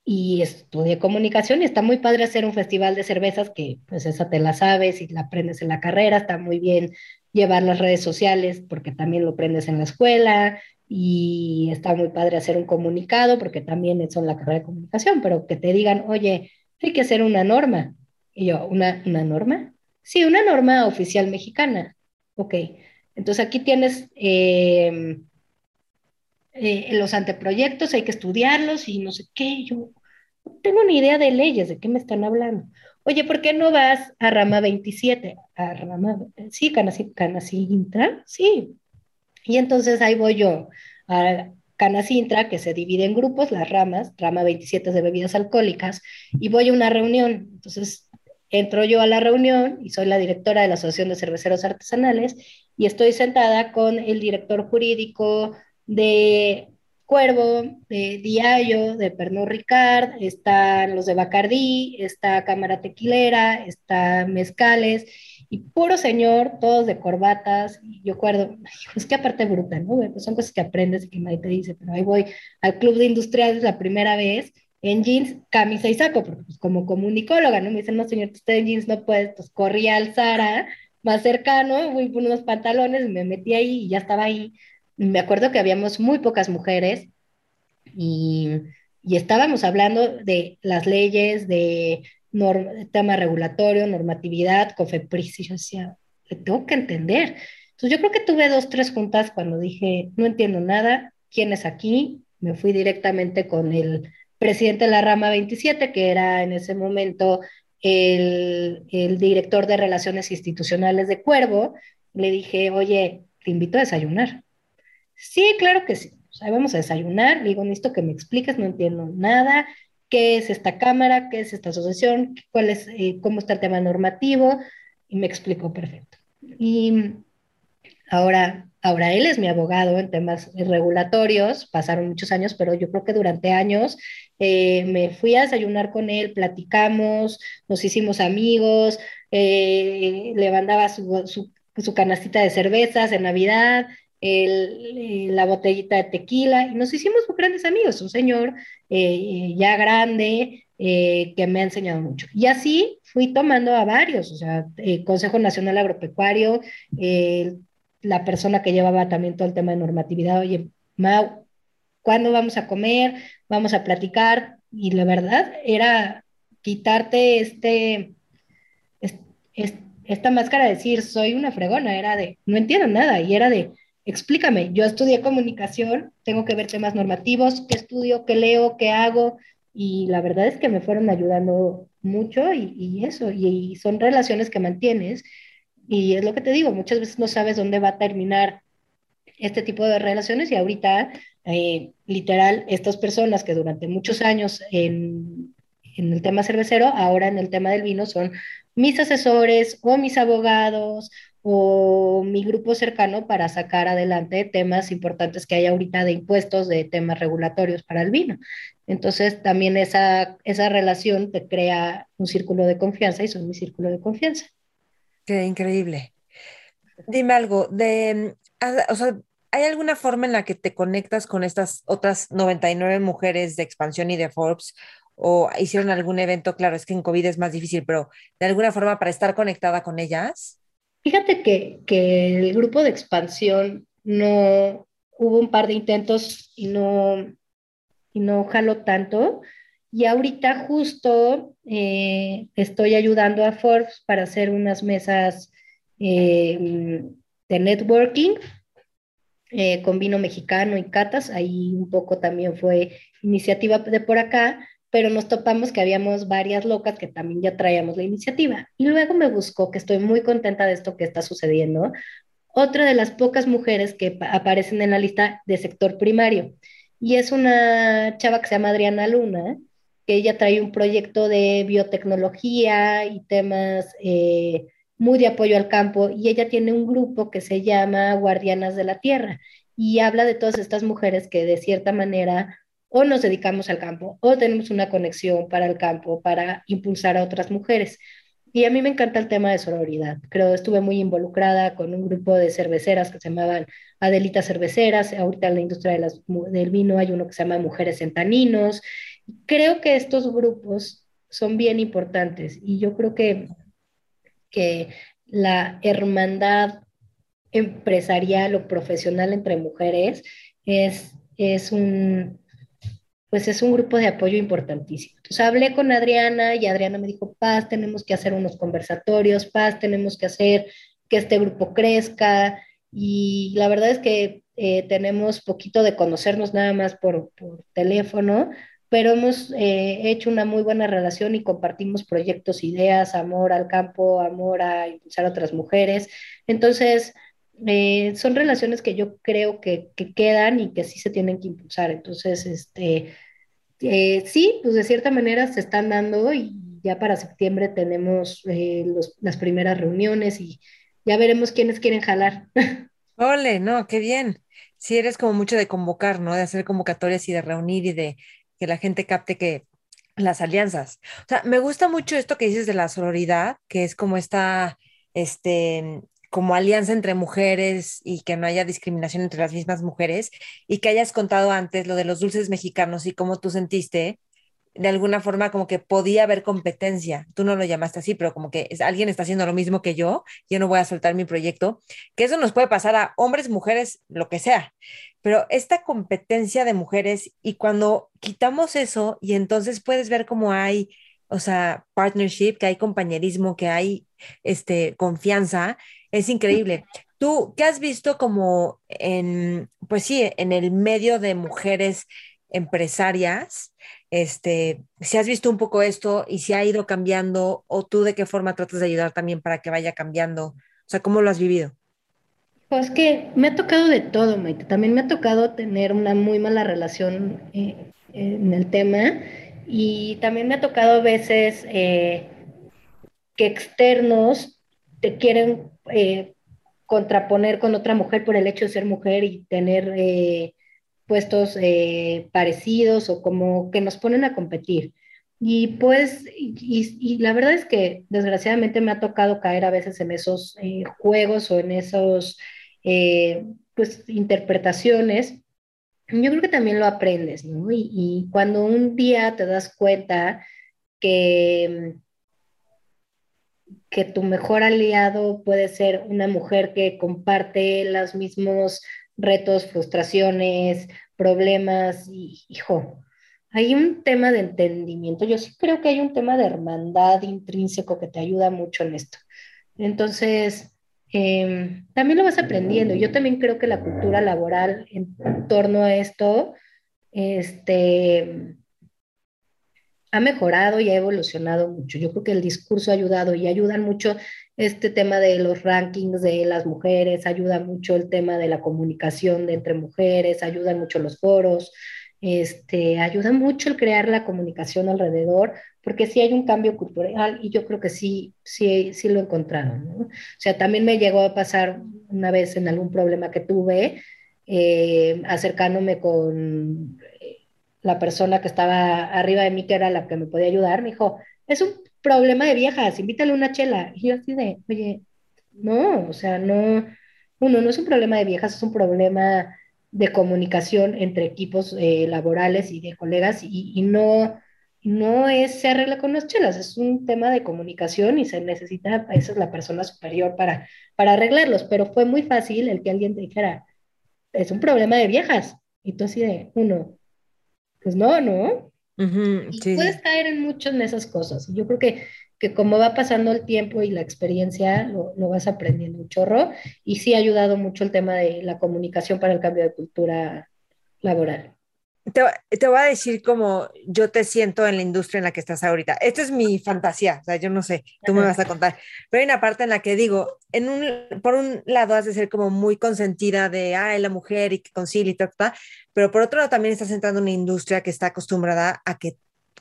S1: y estudié comunicación y está muy padre hacer un festival de cervezas que pues esa te la sabes y la aprendes en la carrera, está muy bien llevar las redes sociales porque también lo aprendes en la escuela, y está muy padre hacer un comunicado porque también son la carrera de comunicación, pero que te digan, oye, hay que hacer una norma. Y yo, ¿una, una norma? Sí, una norma oficial mexicana. Ok, entonces aquí tienes em, eh, los anteproyectos, hay que estudiarlos y no sé qué. Yo no tengo ni idea de leyes, de qué me están hablando. Oye, ¿por qué no vas a rama 27? A rama, sí, Canacintra, sí, y entonces ahí voy yo a Canacintra, que se divide en grupos, las ramas, rama 27 de bebidas alcohólicas, y voy a una reunión. Entonces entro yo a la reunión y soy la directora de la Asociación de Cerveceros Artesanales y estoy sentada con el director jurídico de Cuervo, de Diallo, de Pernod Ricard, están los de Bacardí, está Cámara Tequilera, está Mezcales, y puro señor, todos de corbatas, y yo acuerdo, es que aparte bruta, ¿no? Pues son cosas que aprendes y que nadie te dice, pero ahí voy al club de industriales la primera vez, en jeans, camisa y saco, porque pues como comunicóloga, ¿no? Me dicen, no señor, usted en jeans no puede, pues corrí al Zara más cercano, fui por unos pantalones, me metí ahí y ya estaba ahí. Me acuerdo que habíamos muy pocas mujeres y, y estábamos hablando de las leyes, de tema regulatorio, normatividad, COFEPRIS, y yo decía, le tengo que entender. Entonces yo creo que tuve dos, tres juntas cuando dije, no entiendo nada, ¿quién es aquí? Me fui directamente con el presidente de la rama 27, que era en ese momento el, el director de Relaciones Institucionales de Cuervo. Le dije, oye, te invito a desayunar. Sí, claro que sí. O sea, vamos a desayunar. Le digo, necesito que me expliques, no entiendo nada qué es esta cámara, qué es esta asociación, cuál es, eh, cómo está el tema normativo, y me explicó perfecto. Y ahora, ahora él es mi abogado en temas regulatorios, pasaron muchos años, pero yo creo que durante años eh, me fui a desayunar con él, platicamos, nos hicimos amigos, eh, le mandaba su, su, su canastita de cervezas en Navidad, la botellita de tequila y nos hicimos grandes amigos, un señor eh, ya grande eh, que me ha enseñado mucho. Y así fui tomando a varios, o sea, el Consejo Nacional Agropecuario, la persona que llevaba también todo el tema de normatividad, oye, Mau, ¿cuándo vamos a comer? Vamos a platicar. Y la verdad era quitarte este, esta máscara de decir, soy una fregona, era de, no entiendo nada, y era de, explícame, yo estudié comunicación, tengo que ver temas normativos, qué estudio, qué leo, qué hago, y la verdad es que me fueron ayudando mucho y, eso, y, son relaciones que mantienes, y es lo que te digo, muchas veces no sabes dónde va a terminar este tipo de relaciones y ahorita, eh, literal, estas personas que durante muchos años en, en el tema cervecero, ahora en el tema del vino son mis asesores o mis abogados o mi grupo cercano para sacar adelante temas importantes que hay ahorita de impuestos, de temas regulatorios para el vino. Entonces, también esa, esa relación te crea un círculo de confianza y son mi círculo de confianza.
S2: Qué increíble. Dime algo, de, o sea, ¿hay alguna forma en la que te conectas con estas otras 99 mujeres de expansión y de Forbes? ¿O hicieron algún evento? Claro, es que en COVID es más difícil, pero de alguna forma para estar conectada con ellas?
S1: Fíjate que, el grupo de expansión no hubo un par de intentos y no, y no jaló tanto. Y ahorita justo eh, estoy ayudando a Forbes para hacer unas mesas eh, de networking eh, con vino mexicano y catas. Ahí un poco también fue iniciativa de por acá, pero nos topamos que habíamos varias locas que también ya traíamos la iniciativa. Y luego me buscó, que estoy muy contenta de esto que está sucediendo, otra de las pocas mujeres que aparecen en la lista de sector primario. Y es una chava que se llama Adriana Luna, que ella trae un proyecto de biotecnología y temas eh, muy de apoyo al campo. Y ella tiene un grupo que se llama Guardianas de la Tierra y habla de todas estas mujeres que de cierta manera o nos dedicamos al campo o tenemos una conexión para el campo, para impulsar a otras mujeres. Y a mí me encanta el tema de sororidad. Creo estuve muy involucrada con un grupo de cerveceras que se llamaban Adelita Cerveceras. Ahorita en la industria de las, del vino hay uno que se llama Mujeres en Taninos. Creo que estos grupos son bien importantes y yo creo que, que la hermandad empresarial o profesional entre mujeres es, es un, pues es un grupo de apoyo importantísimo. Entonces hablé con Adriana y Adriana me dijo, Paz, tenemos que hacer unos conversatorios, Paz, tenemos que hacer que este grupo crezca. Y la verdad es que eh, tenemos poquito de conocernos nada más por, por teléfono, pero hemos eh, hecho una muy buena relación y compartimos proyectos, ideas, amor al campo, amor a impulsar a otras mujeres. Entonces, eh, son relaciones que yo creo que, que, quedan y que sí se tienen que impulsar. Entonces, este, eh, sí, pues de cierta manera se están dando y ya para septiembre tenemos eh, las primeras reuniones y ya veremos quiénes quieren jalar.
S2: Ole, no, qué bien. Si eres como mucho de convocar, ¿no? De hacer convocatorias y de reunir y de que la gente capte que las alianzas. O sea, me gusta mucho esto que dices de la sororidad, que es como esta este, como alianza entre mujeres y que no haya discriminación entre las mismas mujeres y que hayas contado antes lo de los dulces mexicanos y cómo tú sentiste de alguna forma como que podía haber competencia. Tú no lo llamaste así, pero como que alguien está haciendo lo mismo que yo, yo no voy a soltar mi proyecto, que eso nos puede pasar a hombres, mujeres, lo que sea. Pero esta competencia de mujeres y cuando quitamos eso y entonces puedes ver cómo hay, o sea, partnership, que hay compañerismo, que hay este confianza, es increíble. ¿Tú qué has visto como en, pues sí, en el medio de mujeres empresarias? Este, si has visto un poco esto y si ha ido cambiando o tú de qué forma tratas de ayudar también para que vaya cambiando, o sea, ¿cómo lo has vivido?
S1: Pues que me ha tocado de todo, Maite. También me ha tocado tener una muy mala relación eh, en el tema y también me ha tocado a veces eh, que externos te quieren eh, contraponer con otra mujer por el hecho de ser mujer y tener eh, puestos parecidos o como que nos ponen a competir. Y pues, y, la verdad es que desgraciadamente me ha tocado caer a veces en esos juegos o en esos, pues, interpretaciones. Yo creo que también lo aprendes, ¿no? Y, y cuando un día te das cuenta que que tu mejor aliado puede ser una mujer que comparte los mismos retos, frustraciones, problemas, y hijo, hay un tema de entendimiento. Yo sí creo que hay un tema de hermandad intrínseco que te ayuda mucho en esto. Entonces, em, también lo vas aprendiendo. Yo también creo que la cultura laboral en torno a esto, este, ha mejorado y ha evolucionado mucho. Yo creo que el discurso ha ayudado y ayudan mucho este tema de los rankings de las mujeres, ayuda mucho el tema de la comunicación entre mujeres, ayudan mucho los foros, este, ayuda mucho el crear la comunicación alrededor, porque sí hay un cambio cultural y yo creo que sí, sí, sí lo encontraron. ¿no? O sea, también me llegó a pasar una vez en algún problema que tuve, eh, acercándome con la persona que estaba arriba de mí, que era la que me podía ayudar, me dijo, es un problema de viejas, invítale una chela. Y yo así de, oye, no, o sea, no, uno, no es un problema de viejas, es un problema de comunicación entre equipos eh, laborales y de colegas y, no, no es, se arregla con las chelas, es un tema de comunicación y se necesita, esa es la persona superior para, para arreglarlos, pero fue muy fácil el que alguien te dijera, es un problema de viejas. Y tú así de, uno, pues no, ¿no? y puedes caer en muchas de esas cosas. Yo creo que, que como va pasando el tiempo y la experiencia, lo, lo, vas aprendiendo un chorro. Y sí ha ayudado mucho el tema de la comunicación para el cambio de cultura laboral
S2: te, voy a decir cómo yo te siento en la industria en la que estás ahorita. Esta es mi fantasía, o sea, yo no sé, tú me vas a contar. Pero hay una parte en la que digo, en un, por un lado has de ser como muy consentida de, ay, la mujer y que concilia y tal, pero por otro lado también estás entrando en una industria que está acostumbrada a que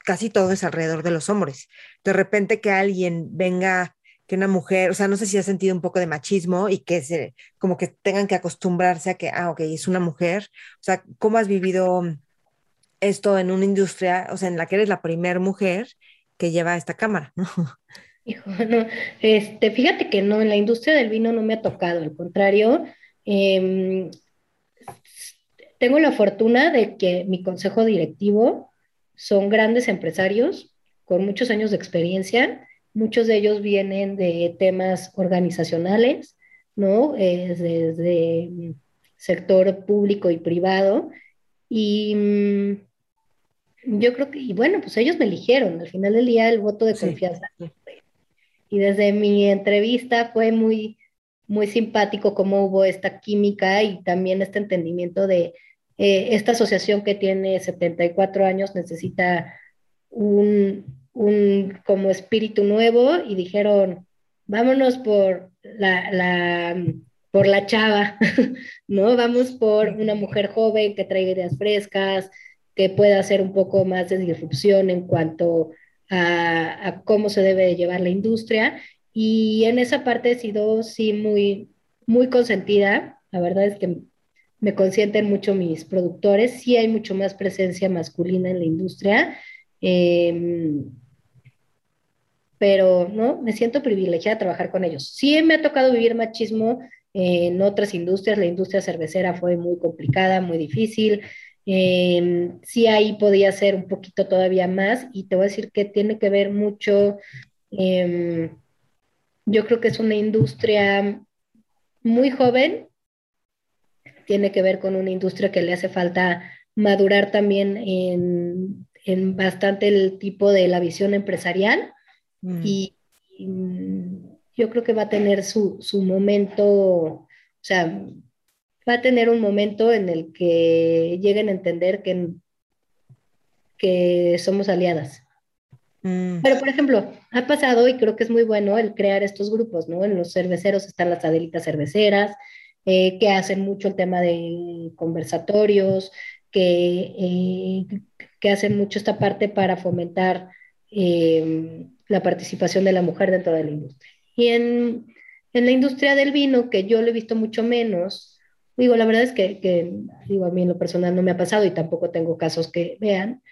S2: casi todo es alrededor de los hombres. De repente que alguien venga, que una mujer, o sea, no sé si has sentido un poco de machismo y que se, como que tengan que acostumbrarse a que, ah, ok, es una mujer. O sea, ¿cómo has vivido? Esto en una industria, o sea, en la que eres la primera mujer que lleva esta cámara, ¿no?
S1: Hijo, no, este, fíjate que no, en la industria del vino no me ha tocado, al contrario, em, tengo la fortuna de que mi consejo directivo son grandes empresarios con muchos años de experiencia, muchos de ellos vienen de temas organizacionales, ¿no? desde sector público y privado, y mm, yo creo que, y bueno, pues ellos me eligieron, al final del día el voto de confianza. Y desde mi entrevista fue muy, muy simpático cómo hubo esta química y también este entendimiento de eh, esta asociación que tiene 74 años necesita un, un como espíritu nuevo y dijeron, vámonos por la, la por la chava, ¿no? Vamos por una mujer joven que traiga ideas frescas, que pueda hacer un poco más de disrupción en cuanto a, cómo se debe llevar la industria. Y en esa parte he sido, sí, muy, muy consentida. La verdad es que me consienten mucho mis productores. Sí hay mucho más presencia masculina en la industria. Em, pero no, me siento privilegiada de trabajar con ellos. Sí me ha tocado vivir machismo en otras industrias, la industria cervecera fue muy complicada, muy difícil. Eh, sí ahí podía ser un poquito todavía más y te voy a decir que tiene que ver mucho, em, yo creo que es una industria muy joven, tiene que ver con una industria que le hace falta madurar también en, en bastante el tipo de la visión empresarial mm. y, yo creo que va a tener su, su momento, o sea, va a tener un momento en el que lleguen a entender que, que somos aliadas. Mm. Pero, por ejemplo, ha pasado y creo que es muy bueno el crear estos grupos, ¿no? En los cerveceros están las Adelitas cerveceras, eh, que hacen mucho el tema de conversatorios, que, eh, que hacen mucho esta parte para fomentar eh, la participación de la mujer dentro de la industria. Y en, en, la industria del vino, que yo lo he visto mucho menos, digo, la verdad es que, que, digo, a mí en lo personal no me ha pasado y tampoco tengo casos que vean,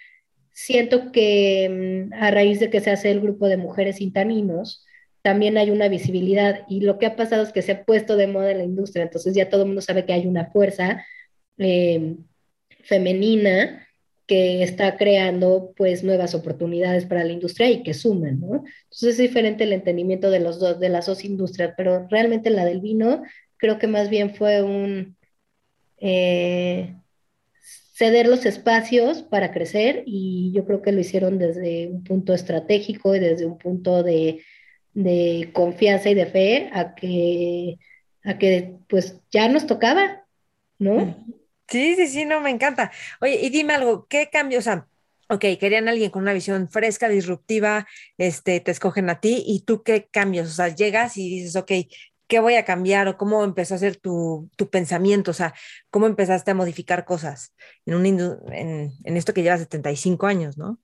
S1: siento que mm, a raíz de que se hace el grupo de mujeres intaninos, también hay una visibilidad y lo que ha pasado es que se ha puesto de moda en la industria, entonces ya todo el mundo sabe que hay una fuerza eh, femenina que está creando pues nuevas oportunidades para la industria y que suman, ¿no? Entonces es diferente el entendimiento de, los dos, de las dos industrias, pero realmente la del vino creo que más bien fue un eh, ceder los espacios para crecer y yo creo que lo hicieron desde un punto estratégico y desde un punto de, de confianza y de fe a que, a que pues ya nos tocaba, ¿no?
S2: Sí, sí, sí, no, me encanta. Oye, y dime algo, ¿qué cambios? O sea, ok, querían alguien con una visión fresca, disruptiva, este, te escogen a ti, ¿y tú qué cambios? O sea, llegas y dices, ok, ¿qué voy a cambiar? ¿O cómo empezó a ser tu, tu pensamiento? O sea, ¿cómo empezaste a modificar cosas en, un en, en esto que llevas 75 años, ¿no?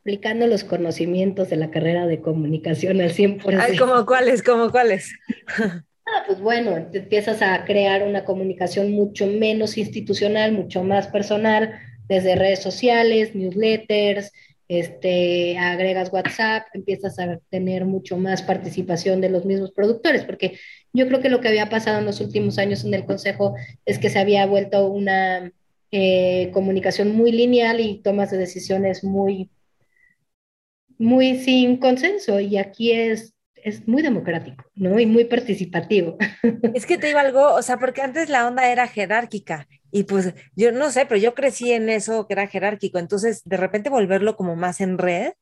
S1: Aplicando los conocimientos de la carrera de comunicación al 100%.
S2: Ay, ¿cómo cuáles? ¿Cómo cuáles?
S1: Ah, pues bueno, te empiezas a crear una comunicación mucho menos institucional, mucho más personal, desde redes sociales, newsletters, este, agregas WhatsApp, empiezas a tener mucho más participación de los mismos productores, porque yo creo que lo que había pasado en los últimos años en el Consejo es que se había vuelto una eh, comunicación muy lineal y tomas de decisiones muy, muy sin consenso, y aquí es es muy democrático, ¿no? Y muy participativo.
S2: Es que te digo algo, o sea, porque antes la onda era jerárquica y pues yo no sé, pero yo crecí en eso que era jerárquico, entonces de repente volverlo como más en red,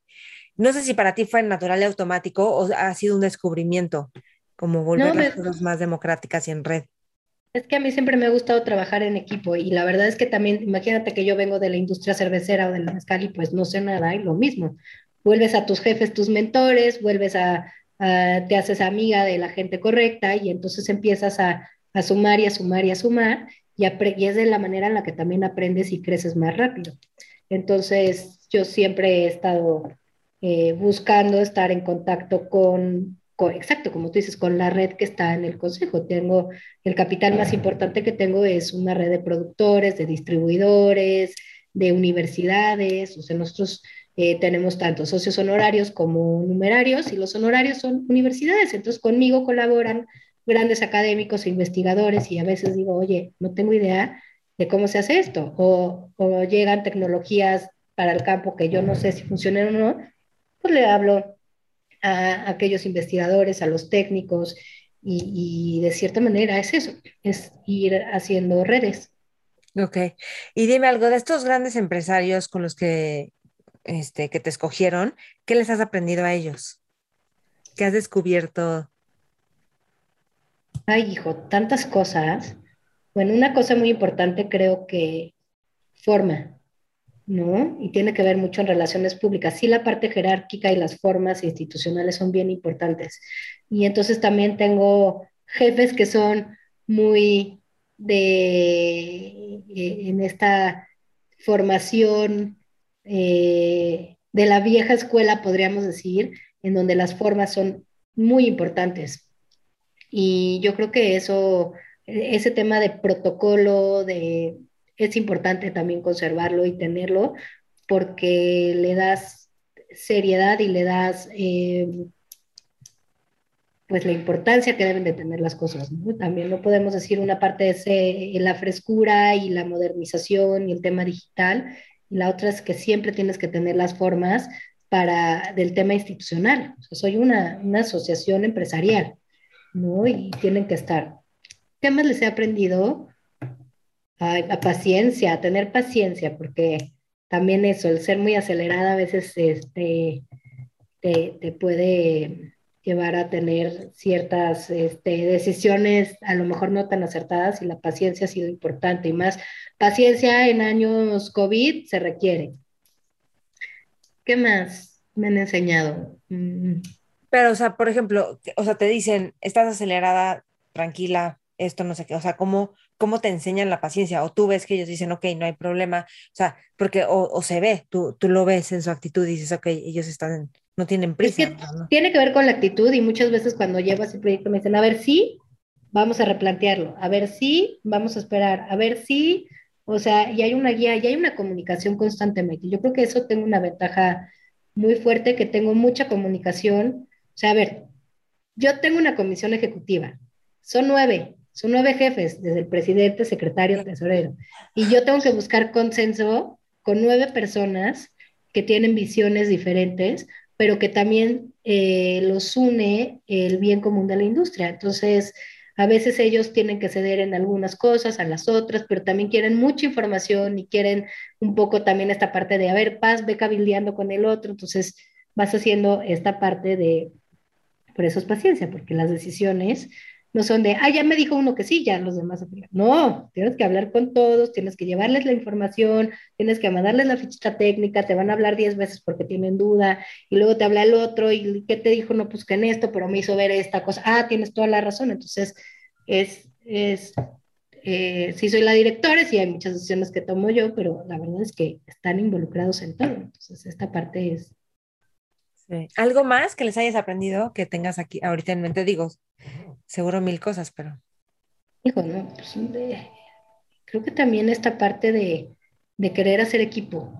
S2: no sé si para ti fue natural y automático o ha sido un descubrimiento, como volver las cosas más democráticas y en red.
S1: Es que a mí siempre me ha gustado trabajar en equipo y la verdad es que también, imagínate que yo vengo de la industria cervecera o del mezcal y pues no sé nada y lo mismo. Vuelves a tus jefes, tus mentores, vuelves a, te haces amiga de la gente correcta y entonces empiezas a, sumar y a sumar y a sumar y, y, es de la manera en la que también aprendes y creces más rápido. Entonces yo siempre he estado eh, buscando estar en contacto con, exacto, como tú dices, con la red que está en el consejo. Tengo, el capital más importante que tengo es una red de productores, de distribuidores, de universidades, o sea, nosotros eh, tenemos tanto socios honorarios como numerarios y los honorarios son universidades, entonces conmigo colaboran grandes académicos e investigadores y a veces digo, oye, no tengo idea de cómo se hace esto, o, llegan tecnologías para el campo que yo no sé si funcionan o no, pues le hablo a aquellos investigadores, a los técnicos, y, y, de cierta manera es eso, es ir haciendo redes.
S2: Ok, y dime algo de estos grandes empresarios con los que este, que te escogieron, ¿qué les has aprendido a ellos? ¿Qué has descubierto?
S1: Ay, hijo, tantas cosas. Bueno, una cosa muy importante creo que forma, ¿no? Y tiene que ver mucho en relaciones públicas. Sí, la parte jerárquica y las formas institucionales son bien importantes. Y entonces también tengo jefes que son muy de, eh, en esta formación eh, de la vieja escuela, podríamos decir, en donde las formas son muy importantes. Y yo creo que eso, ese tema de protocolo, de, es importante también conservarlo y tenerlo, porque le das seriedad y le das eh, pues la importancia que deben de tener las cosas. También no podemos decir una parte es la frescura y la modernización y el tema digital, y la otra es que siempre tienes que tener las formas para del tema institucional. soy una, una, asociación empresarial, ¿no? Y tienen que estar. ¿Qué más les he aprendido? A, paciencia, a tener paciencia, porque también eso, el ser muy acelerada a veces este, te, te puede llevar a tener ciertas este, decisiones a lo mejor no tan acertadas y la paciencia ha sido importante y más paciencia en años COVID se requiere. ¿Qué más me han enseñado?
S2: Mm. Pero, o sea, por ejemplo, o sea, te dicen, estás acelerada, tranquila, esto no sé qué, o sea, ¿cómo, cómo te enseñan la paciencia? O tú ves que ellos dicen, ok, no hay problema, o sea, porque, o, se ve, tú, tú lo ves en su actitud y dices, ok, ellos están no tienen prisa.
S1: Tiene que ver con la actitud y muchas veces cuando llevo ese proyecto me dicen, a ver si vamos a replantearlo, a ver si vamos a esperar, a ver si, o sea, y hay una guía, y hay una comunicación constantemente. Yo creo que eso tengo una ventaja muy fuerte, que tengo mucha comunicación. O sea, a ver, yo tengo una comisión ejecutiva, son nueve, son nueve jefes, desde el presidente, secretario, tesorero, y yo tengo que buscar consenso con nueve personas que tienen visiones diferentes pero que también eh, los une el bien común de la industria. Entonces, a veces ellos tienen que ceder en algunas cosas, a las otras, pero también quieren mucha información y quieren un poco también esta parte de, a ver, paz, ve cabildeando con el otro. Entonces, vas haciendo esta parte de, por eso es paciencia, porque las decisiones no son de, ah, ya me dijo uno que sí, ya los demás. No, tienes que hablar con todos, tienes que llevarles la información, tienes que mandarles la ficha técnica, te van a hablar 10 veces porque tienen duda, y luego te habla el otro, y ¿qué te dijo? No, pues que en esto, pero me hizo ver esta cosa. Ah, tienes toda la razón. Entonces, es, es, eh, sí soy la directora, sí hay muchas decisiones que tomo yo, pero la verdad es que están involucrados en todo. Entonces, esta parte es,
S2: ¿Algo más que les hayas aprendido que tengas aquí ahorita en mente? Digo, seguro mil cosas, pero...
S1: Hijo, no, pues, creo que también esta parte de, querer hacer equipo,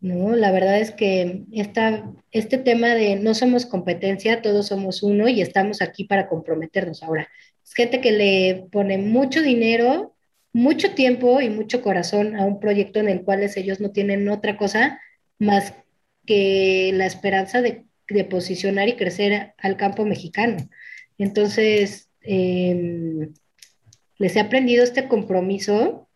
S1: ¿no? La verdad es que esta, este tema de no somos competencia, todos somos uno y estamos aquí para comprometernos. Ahora, es gente que le pone mucho dinero, mucho tiempo y mucho corazón a un proyecto en el cual ellos no tienen otra cosa más que la esperanza de, posicionar y crecer al campo mexicano. Entonces, em, les he aprendido este compromiso.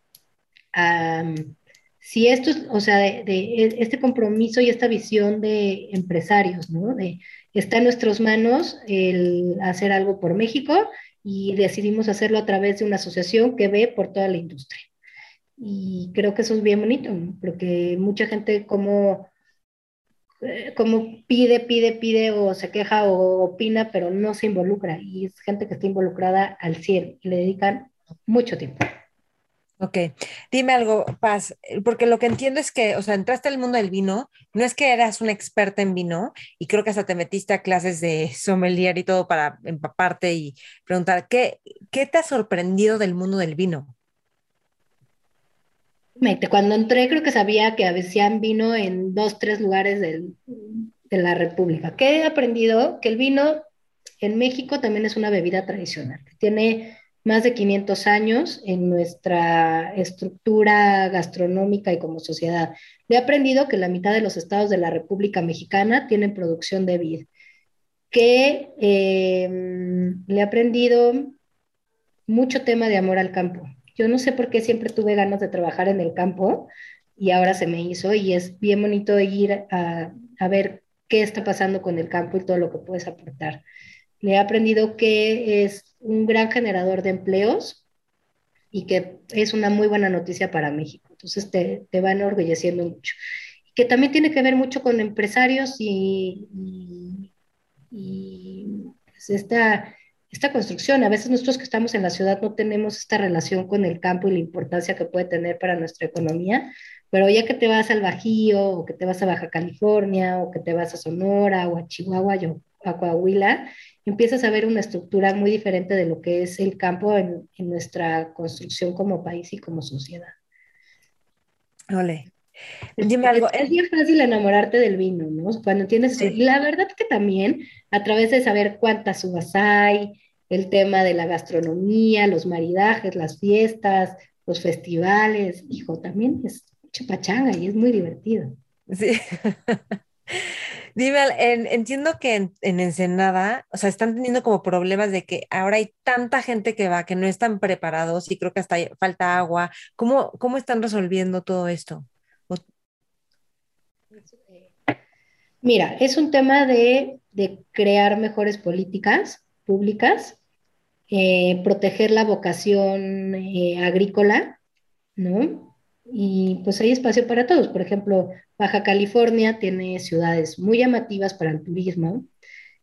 S1: si esto, o sea, de, este compromiso y esta visión de empresarios, ¿no? De, está en nuestras manos el hacer algo por México y decidimos hacerlo a través de una asociación que ve por toda la industria. Y creo que eso es bien bonito, porque mucha gente como eh, como pide, pide, pide o se queja o opina, pero no se involucra. Y es gente que está involucrada al 100 y le dedican mucho tiempo.
S2: Ok, dime algo, Paz, porque lo que entiendo es que, o sea, entraste al mundo del vino, no es que eras una experta en vino y creo que hasta te metiste a clases de sommelier y todo para empaparte y preguntar, ¿qué, qué te ha sorprendido del mundo del vino?
S1: Cuando entré creo que sabía que habían vino en dos, tres lugares de la República. ¿Qué he aprendido? Que el vino en México también es una bebida tradicional. Tiene más de 500 años en nuestra estructura gastronómica y como sociedad. he aprendido que la mitad de los estados de la República Mexicana tienen producción de vid. Que em, le he aprendido mucho tema de amor al campo. Yo no sé por qué siempre tuve ganas de trabajar en el campo y ahora se me hizo y es bien bonito ir a, ver qué está pasando con el campo y todo lo que puedes aportar. Le he aprendido que es un gran generador de empleos y que es una muy buena noticia para México. Entonces te, te va enorgulleciendo mucho. Que también tiene que ver mucho con empresarios y, y, y pues esta esta construcción. A veces nosotros que estamos en la ciudad no tenemos esta relación con el campo y la importancia que puede tener para nuestra economía, pero ya que te vas al Bajío o que te vas a Baja California o que te vas a Sonora o a Chihuahua o a Coahuila, empiezas a ver una estructura muy diferente de lo que es el campo en, nuestra construcción como país y como sociedad.
S2: Ole,
S1: Dime algo. Es, bien fácil enamorarte del vino, ¿no? Cuando tienes. Y la verdad que también, a través de saber cuántas uvas hay, el tema de la gastronomía, los maridajes, las fiestas, los festivales, hijo, también es chupachanga y es muy divertido.
S2: Sí. Dime, entiendo que en, Ensenada, o sea, están teniendo como problemas de que ahora hay tanta gente que va que no están preparados y creo que hasta falta agua. ¿Cómo, cómo están resolviendo todo esto?
S1: Mira, es un tema de, crear mejores políticas públicas, eh, proteger la vocación eh, agrícola, ¿no? y pues hay espacio para todos. Por ejemplo, Baja California tiene ciudades muy llamativas para el turismo.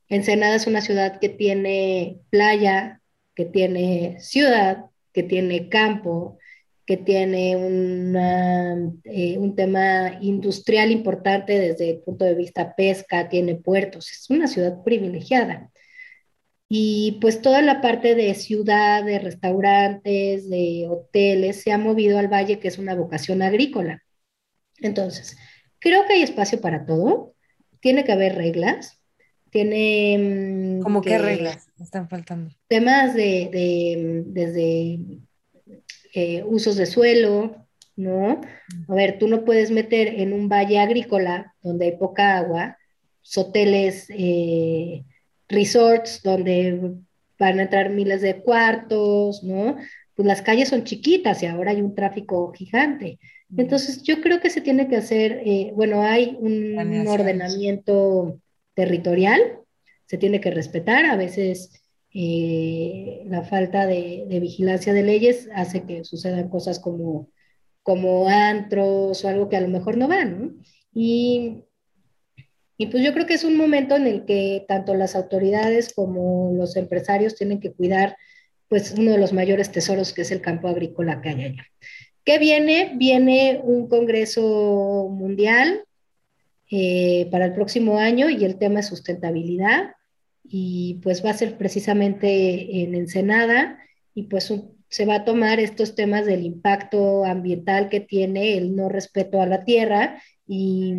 S1: Ensenada es una ciudad que tiene playa, que tiene ciudad, que tiene campo, que tiene eh, un tema industrial importante desde el punto de vista pesca, tiene puertos, es una ciudad privilegiada. Y pues toda la parte de ciudad, de restaurantes, de hoteles, se ha movido al valle, que es una vocación agrícola. Entonces, creo que hay espacio para todo. Tiene que haber reglas. Tiene...
S2: Mm, ¿Cómo qué reglas están faltando?
S1: Temas de, desde eh, usos de suelo, ¿no? A ver, tú no puedes meter en un valle agrícola donde hay poca agua, hoteles... Eh, resorts donde van a entrar miles de cuartos, ¿no? Pues las calles son chiquitas y ahora hay un tráfico gigante. Entonces yo creo que se tiene que hacer, eh, bueno, hay un ordenamiento territorial, se tiene que respetar, a veces eh, la falta de, de, vigilancia de leyes hace que sucedan cosas como, como antros o algo que a lo mejor no van, ¿no? Y y pues yo creo que es un momento en el que tanto las autoridades como los empresarios tienen que cuidar pues uno de los mayores tesoros que es el campo agrícola que hay allá. ¿Qué viene? Viene un Congreso Mundial eh, para el próximo año y el tema es sustentabilidad y pues va a ser precisamente en Ensenada y pues se va a tomar estos temas del impacto ambiental que tiene el no respeto a la tierra y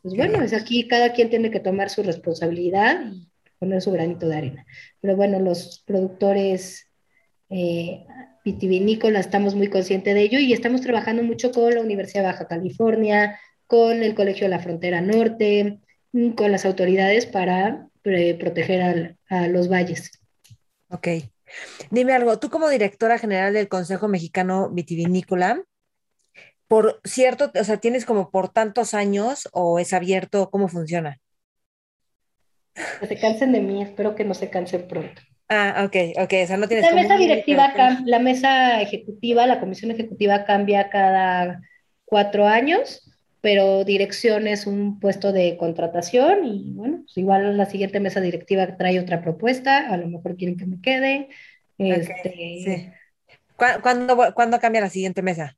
S1: pues bueno, es aquí cada quien tiene que tomar su responsabilidad y poner su granito de arena. Pero bueno, los productores eh, vitivinícolas estamos muy conscientes de ello y estamos trabajando mucho con la Universidad de Baja California, con el Colegio de la Frontera Norte, con las autoridades para eh, proteger a los valles.
S2: Ok. Dime algo, tú como directora general del Consejo Mexicano Vitivinícola, por cierto, o sea, tienes como por tantos años o es abierto, ¿cómo funciona?
S1: Que se cansen de mí, espero que no se cansen pronto.
S2: Ah, ok, ok, o sea, no tienes...
S1: La mesa directiva, la mesa ejecutiva, la comisión ejecutiva cambia cada cuatro años, pero dirección es un puesto de contratación y bueno, pues igual la siguiente mesa directiva trae otra propuesta, a lo mejor quieren que me quede. Este...
S2: ¿Cuándo, ¿Cuándo cambia la siguiente mesa?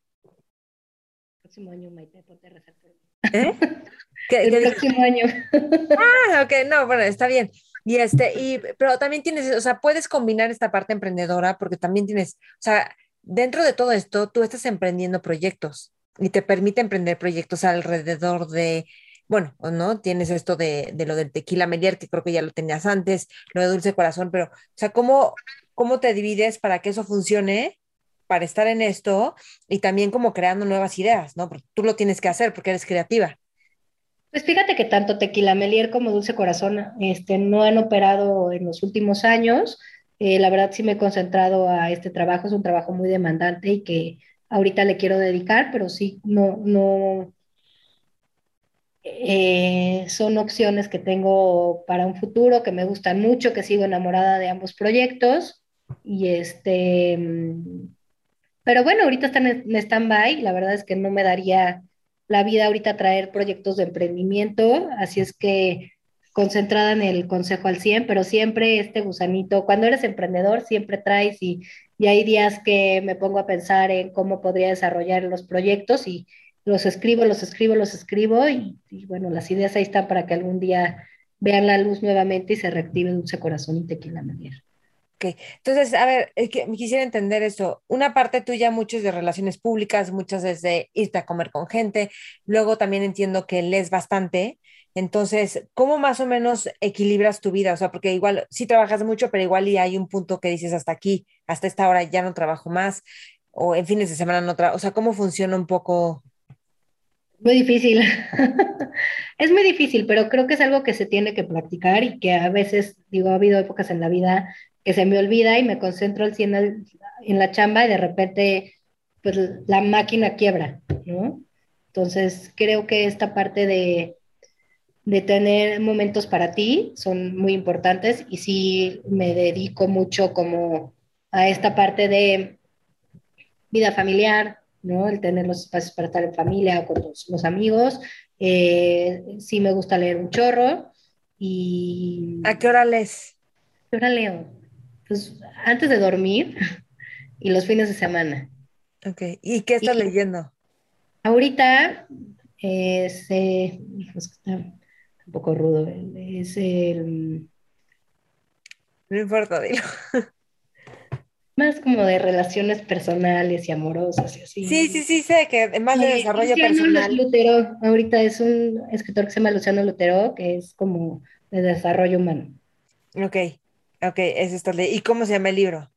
S1: Próximo año, Maite, ponte rezar por mí. ¿Eh? ¿Qué, el próximo año.
S2: ah, ok, no, bueno, está bien. Y este, y, pero también tienes, o sea, puedes combinar esta parte emprendedora porque también tienes, o sea, dentro de todo esto, tú estás emprendiendo proyectos y te permite emprender proyectos alrededor de, bueno, ¿no? Tienes esto de, de lo del tequila Melier, que creo que ya lo tenías antes, lo de dulce corazón, pero, o sea, ¿cómo, cómo te divides para que eso funcione para estar en esto y también como creando nuevas ideas, ¿no? Porque tú lo tienes que hacer porque eres creativa.
S1: Pues fíjate que tanto Tequila Melier como Dulce Corazón este, no han operado en los últimos años. Eh, la verdad sí me he concentrado a este trabajo, es un trabajo muy demandante y que ahorita le quiero dedicar, pero sí, no, no, eh, son opciones que tengo para un futuro, que me gustan mucho, que sigo enamorada de ambos proyectos y este pero bueno, ahorita están en stand-by, la verdad es que no me daría la vida ahorita traer proyectos de emprendimiento, así es que concentrada en el consejo al 100, pero siempre este gusanito, cuando eres emprendedor siempre traes y, y hay días que me pongo a pensar en cómo podría desarrollar los proyectos y los escribo, los escribo, los escribo y, bueno, las ideas ahí están para que algún día vean la luz nuevamente y se reactive Dulce Corazón y Tequila Manier.
S2: Ok, entonces, a ver, es que quisiera entender esto. Una parte tuya, muchas de relaciones públicas, muchas desde irte a comer con gente. Luego también entiendo que lees bastante. Entonces, ¿cómo más o menos equilibras tu vida? O sea, porque igual sí trabajas mucho, pero igual y hay un punto que dices hasta aquí, hasta esta hora ya no trabajo más, o en fines de semana no trabajo. O sea, ¿cómo funciona un poco?
S1: Muy difícil. es muy difícil, pero creo que es algo que se tiene que practicar y que a veces, digo, ha habido épocas en la vida que se me olvida y me concentro al 100 en la chamba y de repente, pues la máquina quiebra, ¿no? Entonces, creo que esta parte de, de tener momentos para ti son muy importantes y sí me dedico mucho como a esta parte de vida familiar, ¿no? El tener los espacios para estar en familia o con los, amigos. Eh, sí me gusta leer un chorro y...
S2: ¿A qué hora lees?
S1: ¿A qué hora leo? Pues antes de dormir y los fines de semana.
S2: Ok, ¿y qué estás leyendo?
S1: Ahorita es, eh, está un poco rudo, es el...
S2: No importa, dilo.
S1: Más como de relaciones personales y amorosas y así.
S2: Sí, sí, sí, sé que más de desarrollo personal.
S1: Lutero, ahorita es un escritor que se llama Luciano Lutero, que es como de desarrollo humano.
S2: Ok, ok, es esto. ¿Y cómo se llama el libro?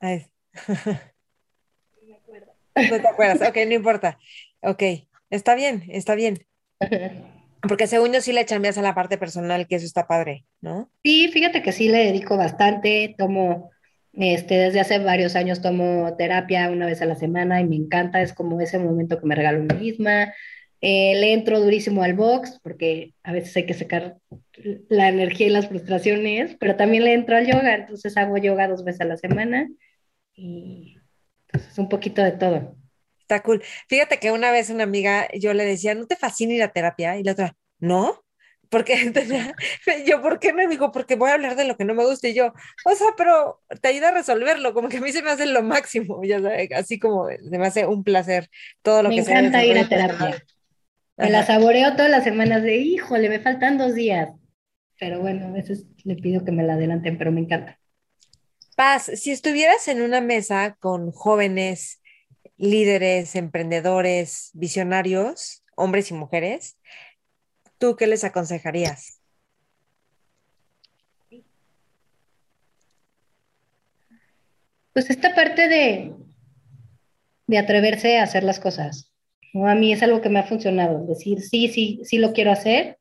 S2: Ay. No me acuerdo. No te acuerdas, ok, no importa. Ok, está bien, está bien. Porque según yo sí le chambeas a la parte personal, que eso está padre, ¿no?
S1: Sí, fíjate que sí le dedico bastante, tomo, este, desde hace varios años tomo terapia una vez a la semana y me encanta, es como ese momento que me regalo a mí misma. Eh, le entro durísimo al box, porque a veces hay que sacar la energía y las frustraciones, pero también le entro al yoga, entonces hago yoga dos veces a la semana y pues, es un poquito de todo.
S2: Está cool. Fíjate que una vez una amiga, yo le decía, ¿no te fascina ir a terapia? Y la otra, ¿no? Porque yo, ¿por qué no? Digo, porque voy a hablar de lo que no me gusta. Y yo, o sea, pero te ayuda a resolverlo, como que a mí se me hace lo máximo, ya sabes, así como se me hace un placer todo lo que
S1: sea. Me encanta ir a terapia. Me la saboreo todas las semanas de, híjole, me faltan dos días. Pero bueno, a veces le pido que me la adelanten, pero me encanta.
S2: Paz, si estuvieras en una mesa con jóvenes líderes, emprendedores, visionarios, hombres y mujeres, ¿tú qué les aconsejarías?
S1: Pues esta parte de, de atreverse a hacer las cosas. A mí es algo que me ha funcionado, decir, sí, sí, sí lo quiero hacer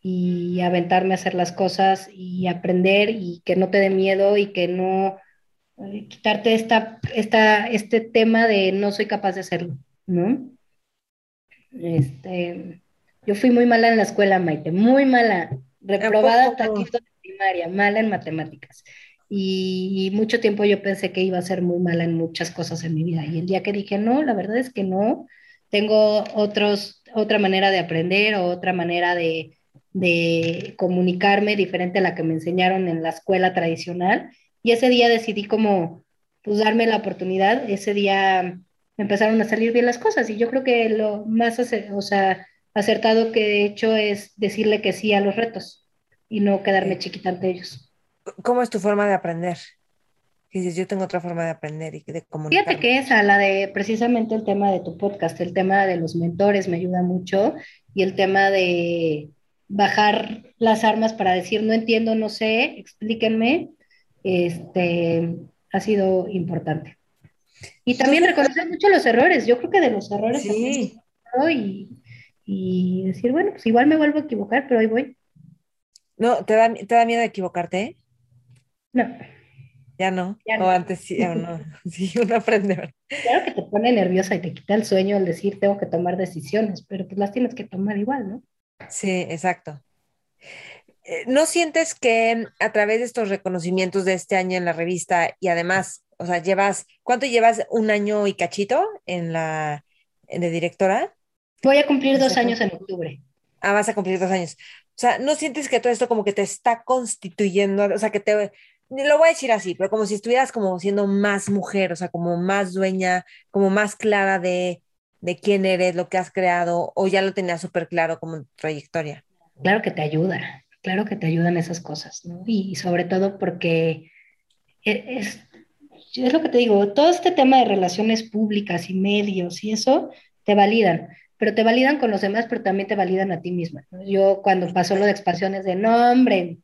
S1: y aventarme a hacer las cosas y aprender y que no te dé miedo y que no quitarte esta, esta, este tema de no soy capaz de hacerlo, ¿no? Este, yo fui muy mala en la escuela, Maite, muy mala, reprobada hasta quinto de primaria, mala en matemáticas. Y, mucho tiempo yo pensé que iba a ser muy mala en muchas cosas en mi vida. Y el día que dije, no, la verdad es que no, tengo otros, otra manera de aprender o otra manera de, de comunicarme diferente a la que me enseñaron en la escuela tradicional y ese día decidí como, pues darme la oportunidad, ese día empezaron a salir bien las cosas y yo creo que lo más o sea, acertado que he hecho es decirle que sí a los retos y no quedarme chiquita ante ellos.
S2: ¿Cómo es tu forma de aprender? Dices, yo tengo otra forma de aprender y de comunicar.
S1: Fíjate que esa, la de precisamente el tema de tu podcast, el tema de los mentores me ayuda mucho y el tema de bajar las armas para decir, no entiendo, no sé, explíquenme este, ha sido importante. Y también reconocer mucho los errores. Yo creo que de los errores
S2: sí.
S1: y, y decir, bueno, pues igual me vuelvo a equivocar, pero ahí voy.
S2: No, ¿te da, te da miedo equivocarte?
S1: No.
S2: Ya no. O antes sí, o no. Sí, uno aprende.
S1: Claro que te pone nerviosa y te quita el sueño al decir tengo que tomar decisiones, pero pues las tienes que tomar igual, ¿no?
S2: Sí, exacto. Eh, ¿No sientes que a través de estos reconocimientos de este año en la revista y además, o sea, llevas, ¿cuánto llevas? ¿Un año y cachito en la de directora?
S1: Voy a cumplir dos años en octubre.
S2: Ah, vas a cumplir dos años. O sea, ¿no sientes que todo esto como que te está constituyendo, o sea, que te, lo voy a decir así, pero como si estuvieras como siendo más mujer, o sea, como más dueña, como más clara de, de quién eres, lo que has creado, o ya lo tenías súper claro como trayectoria?
S1: Claro que te ayuda claro que te ayudan esas cosas, ¿no? Y, sobre todo porque e, es, es lo que te digo, todo este tema de relaciones públicas y medios y eso te validan, pero te validan con los demás, pero también te validan a ti misma. Yo cuando pasó lo de expansiones de nombre,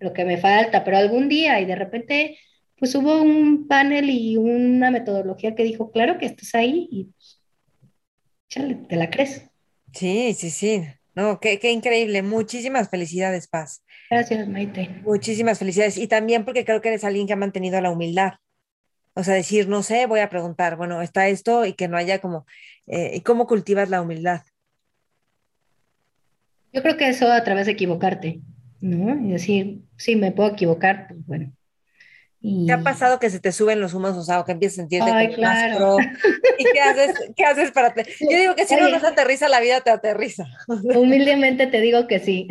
S1: lo que me falta, pero algún día y de repente pues hubo un panel y una metodología que dijo, claro que estás ahí y chale, te la crees.
S2: Sí, sí, sí. No, qué, qué, increíble. Muchísimas felicidades, Paz.
S1: Gracias, Maite.
S2: Muchísimas felicidades. Y también porque creo que eres alguien que ha mantenido la humildad. O sea, decir, no sé, voy a preguntar, bueno, está esto y que no haya como, eh, ¿y cómo cultivas la humildad?
S1: Yo creo que eso a través de equivocarte, ¿no? Y decir, sí, me puedo equivocar, pues bueno,
S2: ¿Qué ha pasado que se te suben los humos, o sea, o que empiezas a sentirte Ay, claro. ¿Y qué haces, qué haces para Yo digo que si no nos aterriza la vida, te aterriza.
S1: Humildemente te digo que sí.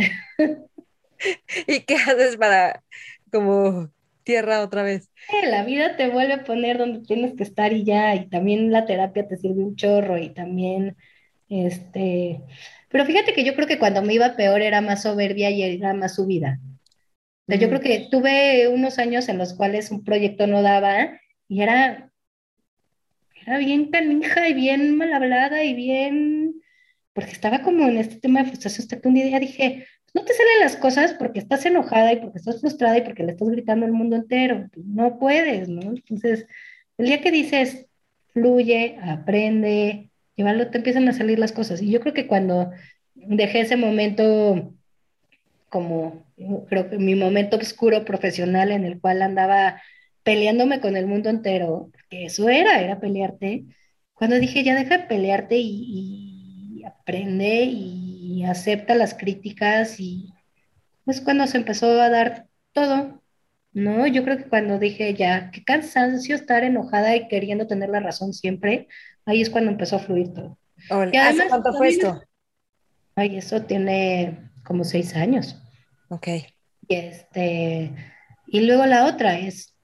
S2: ¿Y qué haces para como tierra otra vez?
S1: la vida te vuelve a poner donde tienes que estar y ya, y también la terapia te sirve un chorro y también, este, pero fíjate que yo creo que cuando me iba peor era más soberbia y era más subida yo creo que tuve unos años en los cuales un proyecto no daba y era, era bien canija y bien mal hablada y bien, porque estaba como en este tema de frustración hasta que un día dije, no te salen las cosas porque estás enojada y porque estás frustrada y porque le estás gritando al mundo entero. No puedes, ¿no? Entonces, el día que dices, fluye, aprende, y te empiezan a salir las cosas. Y yo creo que cuando dejé ese momento como creo que mi momento oscuro profesional en el cual andaba peleándome con el mundo entero, que eso era, era pelearte, cuando dije ya deja de pelearte y, aprende y acepta las críticas y pues cuando se empezó a dar todo, ¿no? Yo creo que cuando dije ya, qué cansancio estar enojada y queriendo tener la razón siempre, ahí es cuando empezó a fluir todo.
S2: ¿Hace cuánto fue esto?
S1: Ay, eso tiene como seis años.
S2: Ok.
S1: Y, este, y luego la otra es,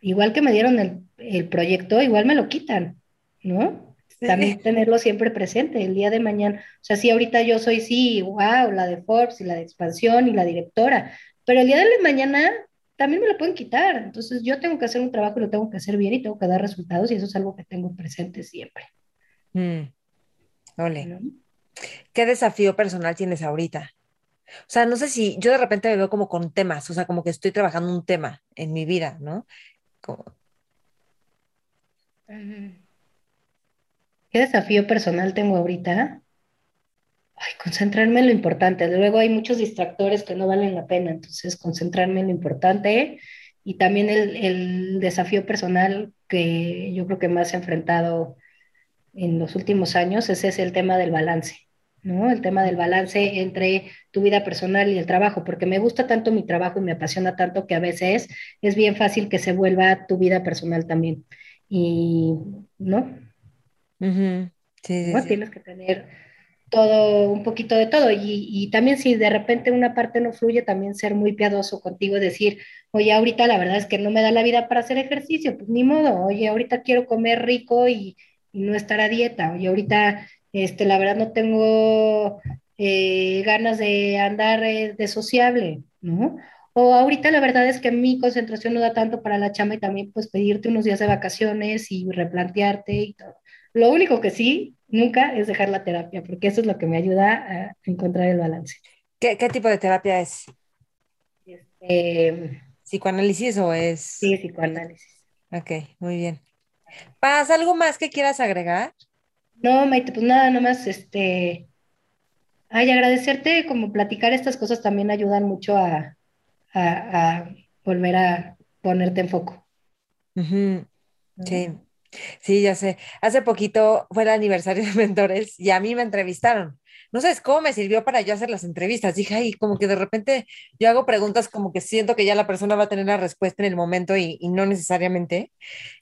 S1: igual que me dieron el, proyecto, igual me lo quitan, ¿no? También tenerlo siempre presente el día de mañana. O sea, sí, ahorita yo soy, sí, wow, la de Forbes y la de expansión y la directora, pero el día de mañana también me lo pueden quitar. Entonces yo tengo que hacer un trabajo y lo tengo que hacer bien y tengo que dar resultados y eso es algo que tengo presente siempre.
S2: Mm. Ole. ¿Qué desafío personal tienes ahorita? O sea, no sé si yo de repente me veo como con temas, o sea, como que estoy trabajando un tema en mi vida, ¿no?
S1: ¿Qué desafío personal tengo ahorita? Ay, concentrarme en lo importante. Luego hay muchos distractores que no valen la pena, entonces concentrarme en lo importante y también el, el desafío personal que yo creo que más he enfrentado en los últimos años, ese es el tema del balance. ¿no? El tema del balance entre tu vida personal y el trabajo, porque me gusta tanto mi trabajo y me apasiona tanto que a veces es bien fácil que se vuelva tu vida personal también. Y, ¿no?
S2: sí,
S1: Tienes que tener todo, un poquito de todo. Y, también si de repente una parte no fluye, también ser muy piadoso contigo, decir, oye, ahorita la verdad es que no me da la vida para hacer ejercicio, pues ni modo, oye, ahorita quiero comer rico y, y no estar a dieta, oye, ahorita este, la verdad no tengo eh, ganas de andar eh, de sociable, ¿no? O ahorita la verdad es que mi concentración no da tanto para la chamba y también pues pedirte unos días de vacaciones y replantearte y todo. Lo único que sí, nunca es dejar la terapia, porque eso es lo que me ayuda a encontrar el balance.
S2: ¿Qué, qué tipo de terapia es?
S1: Este,
S2: ¿Psicoanálisis o es...?
S1: Sí, psicoanálisis.
S2: Ok, muy bien. ¿Pasa algo más que quieras agregar?
S1: No, Maite, pues nada, nomás, este, ay, agradecerte, como platicar estas cosas también ayudan mucho a, volver a ponerte en foco.
S2: Sí, sí, ya sé. Hace poquito fue el aniversario de Mentores y a mí me entrevistaron no sabes cómo me sirvió para yo hacer las entrevistas. Dije, ay, como que de repente yo hago preguntas como que siento que ya la persona va a tener la respuesta en el momento y, no necesariamente.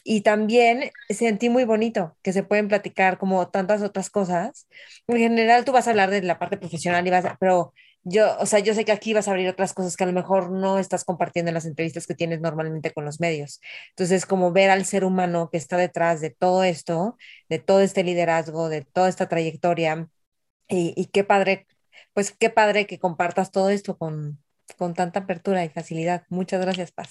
S2: Y también sentí muy bonito que se pueden platicar como tantas otras cosas. En general tú vas a hablar de la parte profesional y vas a, pero yo, o sea, yo sé que aquí vas a abrir otras cosas que a lo mejor no estás compartiendo en las entrevistas que tienes normalmente con los medios. Entonces, como ver al ser humano que está detrás de todo esto, de todo este liderazgo, de toda esta trayectoria, y, qué padre Pues qué padre que compartas todo esto con, con tanta apertura y facilidad. Muchas gracias, Paz.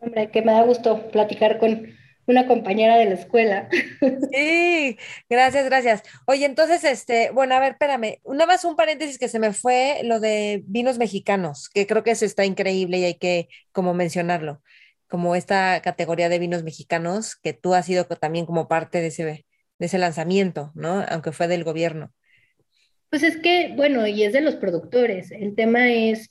S1: Hombre, que me da gusto platicar con una compañera de la escuela.
S2: Sí, gracias, gracias. Oye, entonces, este, bueno, a ver, espérame, una más un paréntesis que se me fue lo de vinos mexicanos, que creo que eso está increíble y hay que como mencionarlo, como esta categoría de vinos mexicanos que tú has sido también como parte de ese, de ese lanzamiento, ¿no? Aunque fue del gobierno.
S1: Pues es que, bueno, y es de los productores. El tema es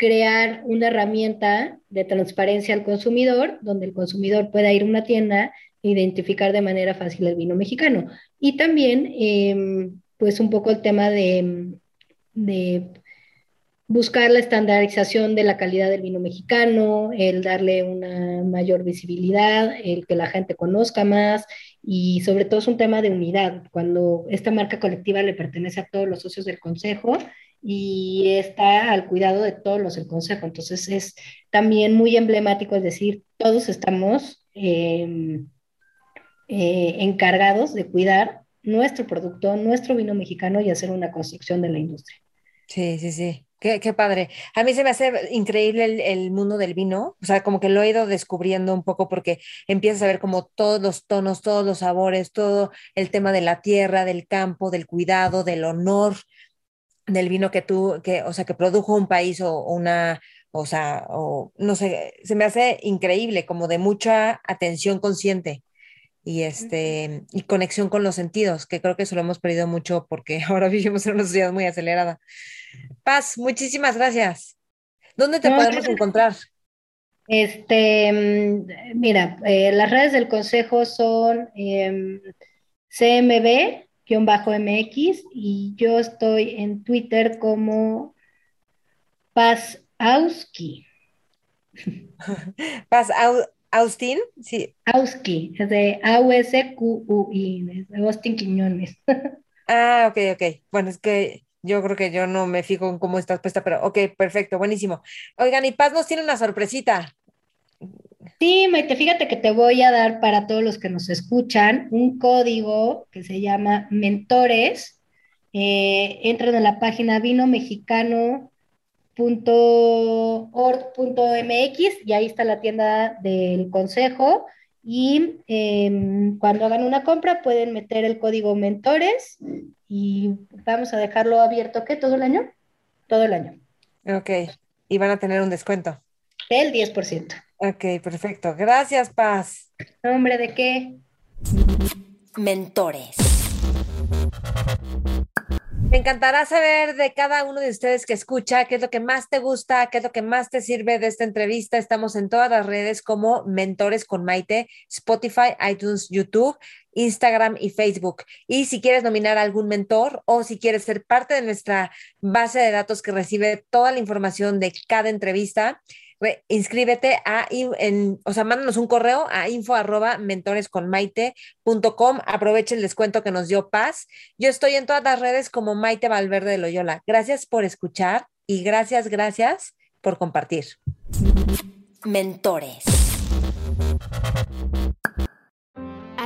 S1: crear una herramienta de transparencia al consumidor, donde el consumidor pueda ir a una tienda e identificar de manera fácil el vino mexicano. Y también, em, pues un poco el tema de, de buscar la estandarización de la calidad del vino mexicano, el darle una mayor visibilidad, el que la gente conozca más y sobre todo es un tema de unidad. Cuando esta marca colectiva le pertenece a todos los socios del consejo y está al cuidado de todos los del consejo. Entonces es también muy emblemático, es decir, todos estamos em, eh, encargados de cuidar nuestro producto, nuestro vino mexicano y hacer una construcción de la industria.
S2: Sí, sí, sí. Qué, qué, padre. A mí se me hace increíble el, el, mundo del vino, o sea, como que lo he ido descubriendo un poco porque empiezas a ver como todos los tonos, todos los sabores, todo el tema de la tierra, del campo, del cuidado, del honor, del vino que tú, que, o sea, que produjo un país o, una, o sea, o no sé, se me hace increíble, como de mucha atención consciente y este y conexión con los sentidos, que creo que eso lo hemos perdido mucho porque ahora vivimos en una sociedad muy acelerada. Paz, muchísimas gracias. ¿Dónde te podemos encontrar?
S1: Este, mm, mira, eh, las redes del consejo son eh, CMB mx y yo estoy en Twitter como Paz Auski.
S2: Paz Austin, sí.
S1: Auski, es de A-U-S-Q-U-I, de Austin Quiñones.
S2: ah, ok, ok. Bueno, es que yo creo que yo no me fijo en cómo estás puesta, pero ok, perfecto, buenísimo. Oigan, y Paz nos tiene una sorpresita.
S1: Sí, Maite, fíjate que te voy a dar para todos los que nos escuchan un código que se llama Mentores. Eh, entren en la página vinomexicano.org.mx y ahí está la tienda del consejo. Y em, cuando hagan una compra pueden meter el código Mentores y vamos a dejarlo abierto, ¿qué? ¿Todo el año? Todo el año.
S2: Ok, y van a tener un descuento.
S1: El 10%.
S2: Ok, perfecto. Gracias, Paz.
S1: ¿Nombre de qué?
S2: Mentores. Me encantará saber de cada uno de ustedes que escucha qué es lo que más te gusta, qué es lo que más te sirve de esta entrevista. Estamos en todas las redes como Mentores con Maite, Spotify, iTunes, YouTube, Instagram y Facebook. Y si quieres nominar a algún mentor o si quieres ser parte de nuestra base de datos que recibe toda la información de cada entrevista, inscríbete a, en, o sea, mándanos un correo a info arroba mentoresconmaite.com. Aprovecha el descuento que nos dio Paz. Yo estoy en todas las redes como Maite Valverde de Loyola. Gracias por escuchar y gracias, gracias por compartir. Mentores.